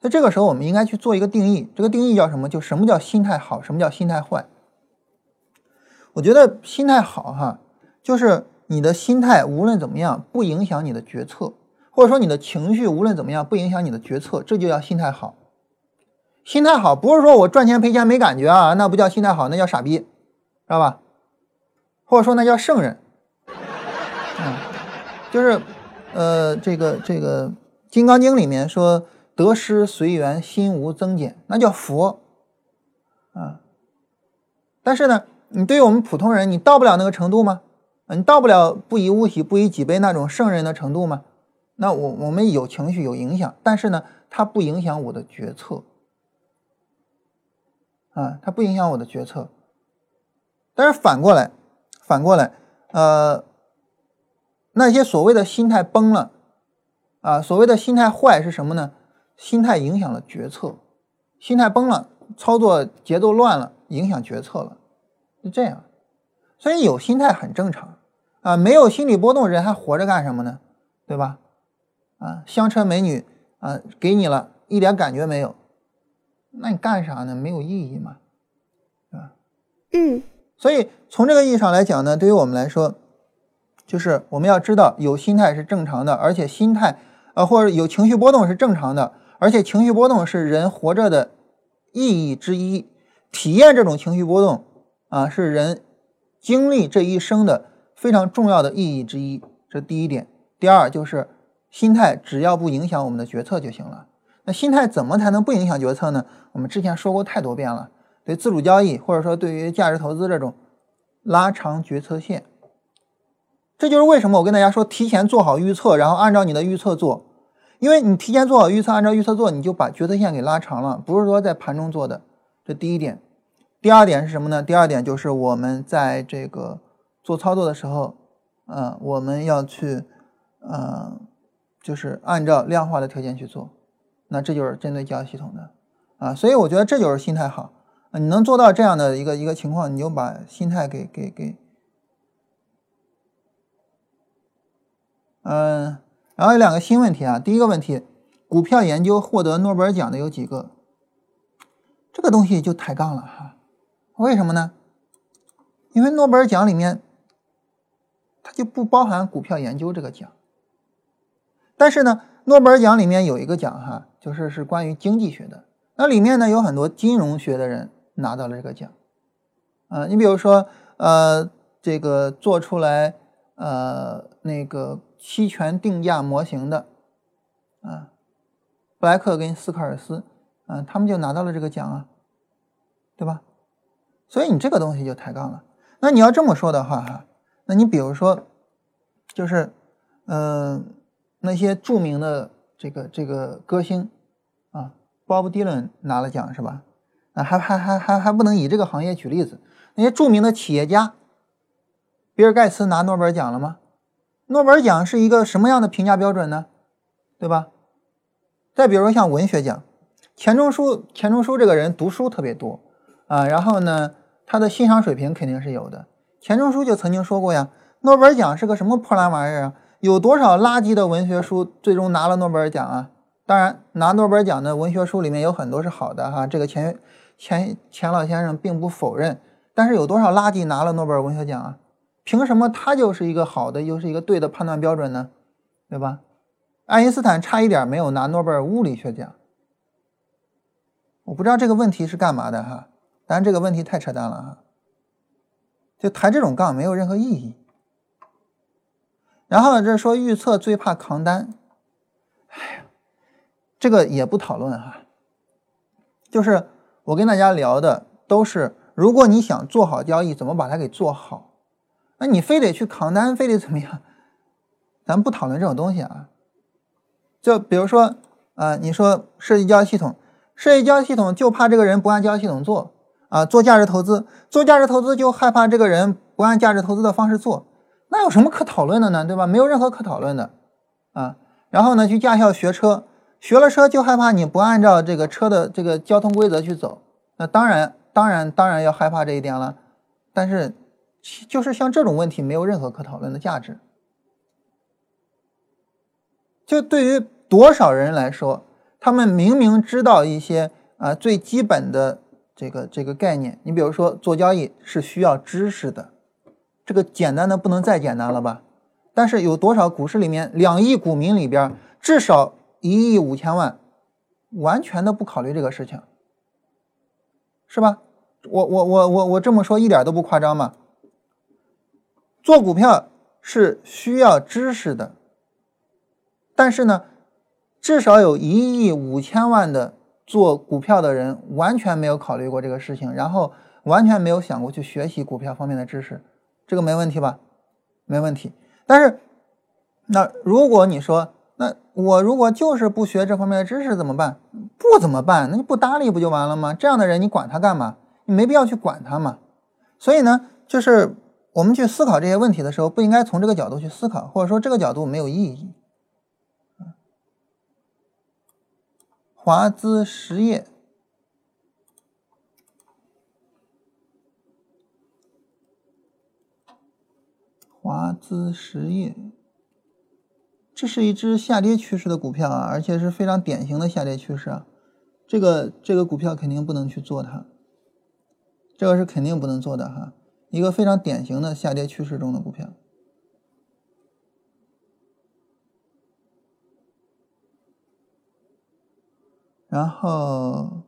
在这个时候我们应该去做一个定义，这个定义叫什么？就什么叫心态好，什么叫心态坏？我觉得心态好哈，就是你的心态无论怎么样不影响你的决策，或者说你的情绪无论怎么样不影响你的决策，这就叫心态好。心态好不是说我赚钱赔钱没感觉啊，那不叫心态好，那叫傻逼，知道吧？或者说那叫圣人。嗯，就是呃，这个这个《金刚经》里面说得失随缘，心无增减，那叫佛啊。但是呢。你对于我们普通人，你到不了那个程度吗？你到不了不以物喜，不以己悲那种圣人的程度吗？那我我们有情绪有影响，但是呢，它不影响我的决策啊，它不影响我的决策。但是反过来，反过来，呃，那些所谓的心态崩了啊，所谓的心态坏是什么呢？心态影响了决策，心态崩了，操作节奏乱了，影响决策了。是这样，所以有心态很正常啊，没有心理波动，人还活着干什么呢？对吧？啊，香车美女啊，给你了一点感觉没有，那你干啥呢？没有意义嘛，是吧？嗯。所以从这个意义上来讲呢，对于我们来说，就是我们要知道有心态是正常的，而且心态啊或者有情绪波动是正常的，而且情绪波动是人活着的意义之一，体验这种情绪波动。啊，是人经历这一生的非常重要的意义之一，这第一点。第二就是心态，只要不影响我们的决策就行了。那心态怎么才能不影响决策呢？我们之前说过太多遍了。对自主交易，或者说对于价值投资这种，拉长决策线。这就是为什么我跟大家说，提前做好预测，然后按照你的预测做。因为你提前做好预测，按照预测做，你就把决策线给拉长了，不是说在盘中做的。这第一点。第二点是什么呢？第二点就是我们在这个做操作的时候，嗯，我们要去，嗯，就是按照量化的条件去做，那这就是针对交易系统的，啊，所以我觉得这就是心态好，你能做到这样的一个一个情况，你就把心态给给给，嗯，然后有两个新问题啊，第一个问题，股票研究获得诺贝尔奖的有几个？这个东西就抬杠了哈。为什么呢？因为诺贝尔奖里面，它就不包含股票研究这个奖。但是呢，诺贝尔奖里面有一个奖哈，就是是关于经济学的。那里面呢有很多金融学的人拿到了这个奖。啊，你比如说，呃，这个做出来呃那个期权定价模型的，啊，布莱克跟斯科尔斯，啊，他们就拿到了这个奖啊，对吧？所以你这个东西就抬杠了。那你要这么说的话哈，那你比如说，就是嗯那些著名的这个这个歌星啊，Bob Dylan 拿了奖是吧？啊还还还还还不能以这个行业举例子，那些著名的企业家，比尔盖茨拿诺贝尔奖了吗？诺贝尔奖是一个什么样的评价标准呢？对吧？再比如说像文学奖，钱钟书，钱钟书这个人读书特别多啊，然后呢，他的欣赏水平肯定是有的。钱钟书就曾经说过呀，诺贝尔奖是个什么破烂玩意儿啊？有多少垃圾的文学书最终拿了诺贝尔奖啊？当然，拿诺贝尔奖的文学书里面有很多是好的哈，这个钱钱钱老先生并不否认。但是有多少垃圾拿了诺贝尔文学奖啊？凭什么他就是一个好的，又是一个对的判断标准呢？对吧？爱因斯坦差一点没有拿诺贝尔物理学奖。我不知道这个问题是干嘛的哈，当然这个问题太扯淡了哈，就抬这种杠没有任何意义。然后这说预测最怕扛单，哎呀，这个也不讨论哈，就是我跟大家聊的都是，如果你想做好交易，怎么把它给做好。那你非得去扛单，非得怎么样？咱不讨论这种东西啊。就比如说，啊，你说设计交易系统，设计交易系统就怕这个人不按交易系统做啊。做价值投资，做价值投资就害怕这个人不按价值投资的方式做，那有什么可讨论的呢？对吧？没有任何可讨论的啊。然后呢，去驾校学车，学了车就害怕你不按照这个车的这个交通规则去走，那当然，当然，当然要害怕这一点了。但是。就是像这种问题，没有任何可讨论的价值。就对于多少人来说，他们明明知道一些啊最基本的这个这个概念，你比如说做交易是需要知识的，这个简单的不能再简单了吧？但是有多少股市里面两亿股民里边，至少一亿五千万，完全的不考虑这个事情，是吧？我我我我我这么说一点都不夸张嘛？做股票是需要知识的，但是呢，至少有一亿五千万的做股票的人完全没有考虑过这个事情，然后完全没有想过去学习股票方面的知识，这个没问题吧？没问题。但是，那如果你说，那我如果就是不学这方面的知识怎么办？不怎么办？那你不搭理不就完了吗？这样的人你管他干嘛？你没必要去管他嘛。所以呢，就是。我们去思考这些问题的时候，不应该从这个角度去思考，或者说这个角度没有意义。华资实业，华资实业，这是一只下跌趋势的股票啊，而且是非常典型的下跌趋势啊。这个这个股票肯定不能去做它，这个是肯定不能做的哈。一个非常典型的下跌趋势中的股票，然后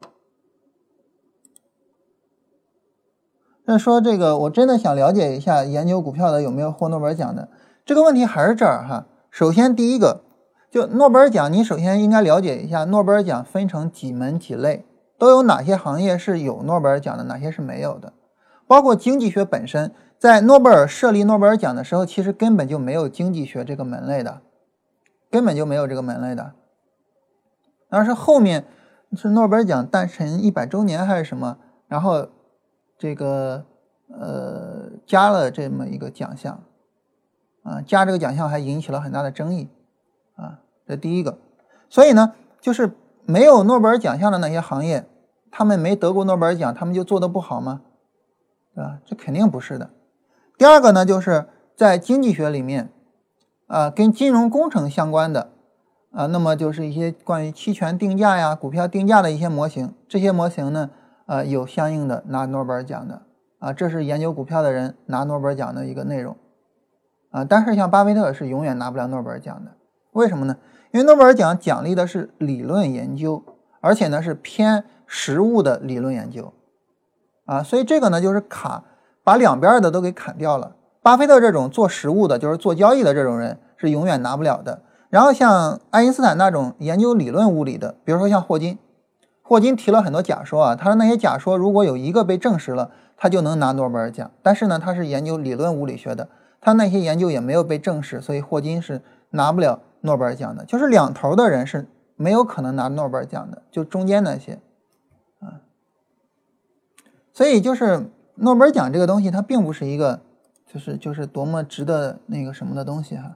再说这个，我真的想了解一下研究股票的有没有获诺贝尔奖的这个问题，还是这儿哈。首先，第一个，就诺贝尔奖，你首先应该了解一下诺贝尔奖分成几门几类，都有哪些行业是有诺贝尔奖的，哪些是没有的。包括经济学本身，在诺贝尔设立诺贝尔奖的时候，其实根本就没有经济学这个门类的，根本就没有这个门类的。而是后面是诺贝尔奖诞辰一百周年还是什么，然后这个呃加了这么一个奖项，啊，加这个奖项还引起了很大的争议，啊，这第一个。所以呢，就是没有诺贝尔奖项的那些行业，他们没得过诺贝尔奖，他们就做的不好吗？对吧？这肯定不是的。第二个呢，就是在经济学里面，啊，跟金融工程相关的，啊，那么就是一些关于期权定价呀、股票定价的一些模型。这些模型呢，呃，有相应的拿诺贝尔奖的，啊，这是研究股票的人拿诺贝尔奖的一个内容，啊，但是像巴菲特是永远拿不了诺贝尔奖的。为什么呢？因为诺贝尔奖奖励的是理论研究，而且呢是偏实物的理论研究。啊，所以这个呢就是卡，把两边的都给砍掉了。巴菲特这种做实物的，就是做交易的这种人是永远拿不了的。然后像爱因斯坦那种研究理论物理的，比如说像霍金，霍金提了很多假说啊，他说那些假说如果有一个被证实了，他就能拿诺贝尔奖。但是呢，他是研究理论物理学的，他那些研究也没有被证实，所以霍金是拿不了诺贝尔奖的。就是两头的人是没有可能拿诺贝尔奖的，就中间那些。所以就是诺贝尔奖这个东西，它并不是一个就是就是多么值得那个什么的东西哈。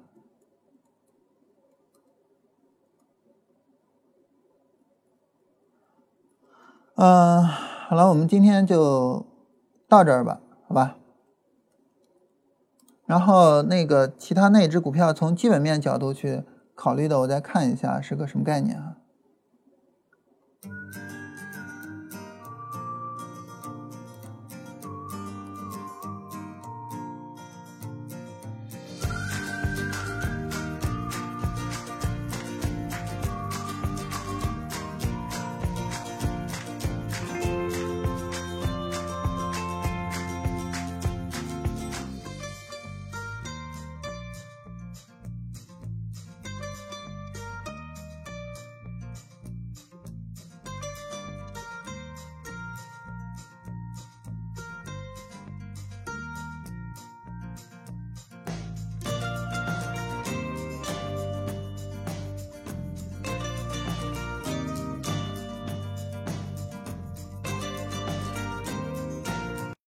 嗯，好了，我们今天就到这儿吧，好吧。然后那个其他那只股票从基本面角度去考虑的，我再看一下是个什么概念啊。